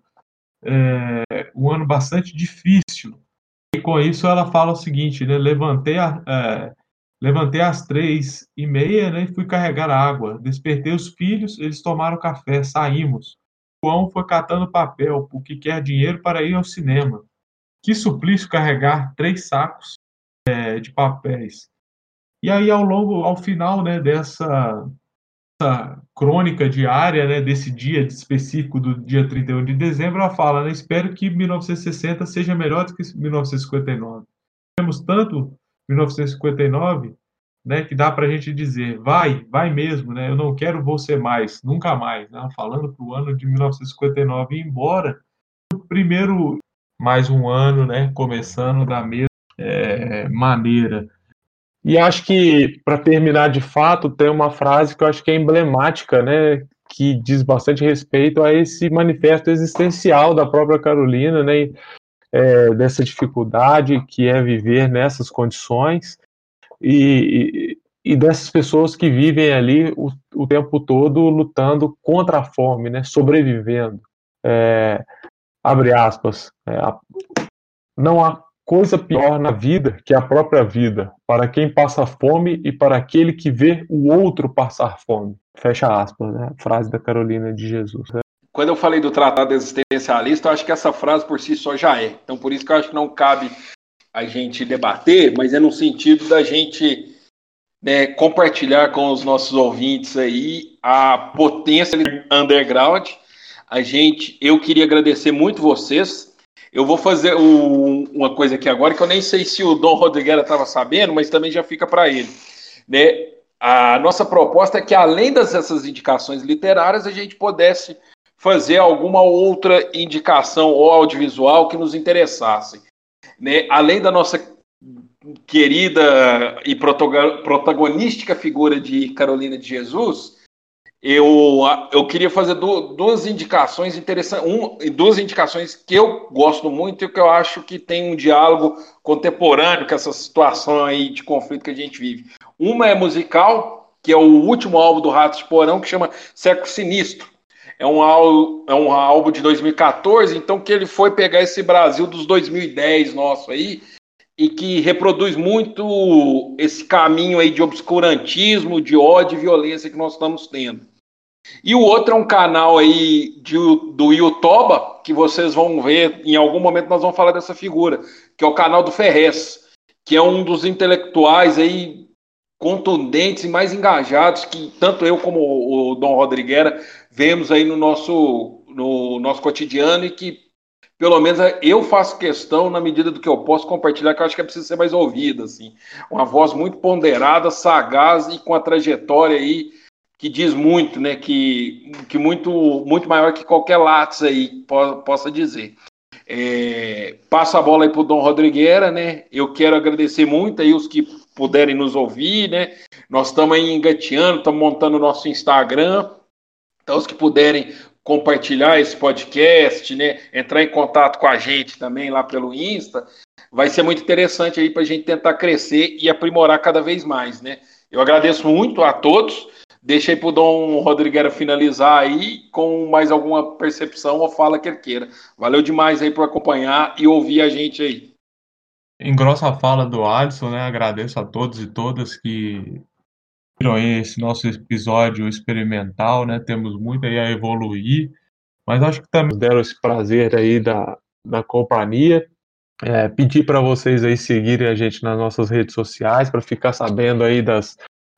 é, um ano bastante difícil. E com isso ela fala o seguinte, né? Levantei, a, é, levantei às três e meia né, e fui carregar água. Despertei os filhos, eles tomaram café, saímos. João foi catando papel, porque quer dinheiro para ir ao cinema. Que suplício carregar três sacos é, de papéis. E aí, ao longo, ao final né, dessa, essa crônica diária né, desse dia específico do dia 31 de dezembro, ela fala, né, espero que 1960 seja melhor do que 1959. Temos tanto 1959 né, que dá para a gente dizer, vai, vai mesmo, né, eu não quero você mais, nunca mais, né, falando para o ano de 1959, embora o primeiro mais um ano, né, começando da mesma é, maneira. E acho que, para terminar de fato, tem uma frase que eu acho que é emblemática, né, que diz bastante respeito a esse manifesto existencial da própria Carolina, né, é, dessa dificuldade que é viver nessas condições e, e, e dessas pessoas que vivem ali o, o, tempo todo lutando contra a fome, né, sobrevivendo. É, abre aspas, é, não há coisa pior na vida que a própria vida, para quem passa fome e para aquele que vê o outro passar fome. Fecha aspas, né? Frase da Carolina de Jesus. Quando eu falei do tratado existencialista, eu acho que essa frase por si só já é. Então, por isso que eu acho que não cabe a gente debater, mas é no sentido da gente né, compartilhar com os nossos ouvintes aí a potência underground. A gente, eu queria agradecer muito vocês eu vou fazer o, uma coisa aqui agora que eu nem sei se o Dom Rodrigues estava sabendo, mas também já fica para ele. Né? A nossa proposta é que, além dessas indicações literárias, a gente pudesse fazer alguma outra indicação ou audiovisual que nos interessasse. Né? Além da nossa querida e protagonística figura de Carolina de Jesus, eu, eu queria fazer duas indicações interessantes, um, duas indicações que eu gosto muito e que eu acho que tem um diálogo contemporâneo com essa situação aí de conflito que a gente vive. Uma é musical, que é o último álbum do Ratos de Porão, que chama Século Sinistro. É um, álbum, é um álbum de 2014, então que ele foi pegar esse Brasil dos 2010 nosso aí, e que reproduz muito esse caminho aí de obscurantismo, de ódio e violência que nós estamos tendo. E o outro é um canal aí de, do Yutoba, que vocês vão ver, em algum momento nós vamos falar dessa figura, que é o canal do Ferrez, que é um dos intelectuais aí contundentes e mais engajados que tanto eu como o Dom Rodriguera vemos aí no nosso, no nosso cotidiano e que pelo menos eu faço questão, na medida do que eu posso compartilhar, que eu acho que é preciso ser mais ouvida, assim. Uma voz muito ponderada, sagaz e com a trajetória aí que diz muito, né? Que, que muito, muito maior que qualquer látis aí po possa dizer. É, passo a bola aí para o Dom Rodrigueira, né? Eu quero agradecer muito aí os que puderem nos ouvir, né? Nós estamos aí engateando, estamos montando o nosso Instagram. Então, os que puderem compartilhar esse podcast, né? Entrar em contato com a gente também lá pelo Insta, vai ser muito interessante aí para a gente tentar crescer e aprimorar cada vez mais, né? Eu agradeço muito a todos. Deixei para o Dom Rodrigueira finalizar aí com mais alguma percepção ou fala que ele queira. Valeu demais aí por acompanhar e ouvir a gente aí. Engrossa a fala do Alisson, né? Agradeço a todos e todas que viram esse nosso episódio experimental, né? Temos muito aí a evoluir, mas acho que também deram esse prazer aí da, da companhia. É, pedir para vocês aí seguirem a gente nas nossas redes sociais para ficar sabendo aí das,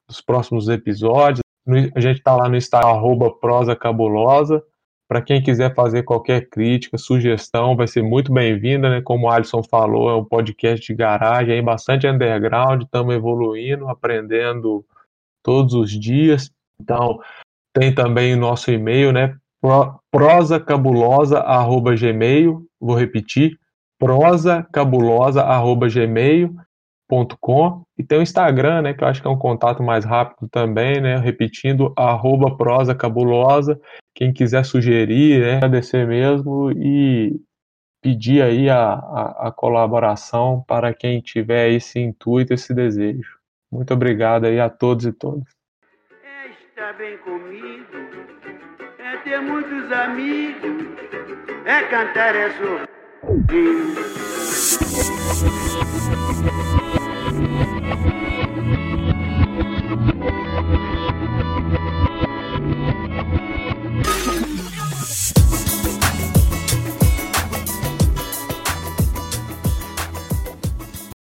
dos próximos episódios. A gente está lá no Instagram, arroba prosa cabulosa. Para quem quiser fazer qualquer crítica, sugestão, vai ser muito bem-vinda, né? Como o Alisson falou, é um podcast de garagem, é bastante underground, estamos evoluindo, aprendendo todos os dias. Então, tem também o nosso e-mail, né? prosacabulosa@gmail, vou repetir, prosacabulosa@gmail.com e tem o Instagram, né, que eu acho que é um contato mais rápido também, né? Repetindo arroba prosacabulosa. Quem quiser sugerir, né, agradecer mesmo e pedir aí a, a, a colaboração para quem tiver esse intuito, esse desejo. Muito obrigado aí a todos e todas. É estar bem comigo, é ter muitos amigos, é cantar, é sorrir.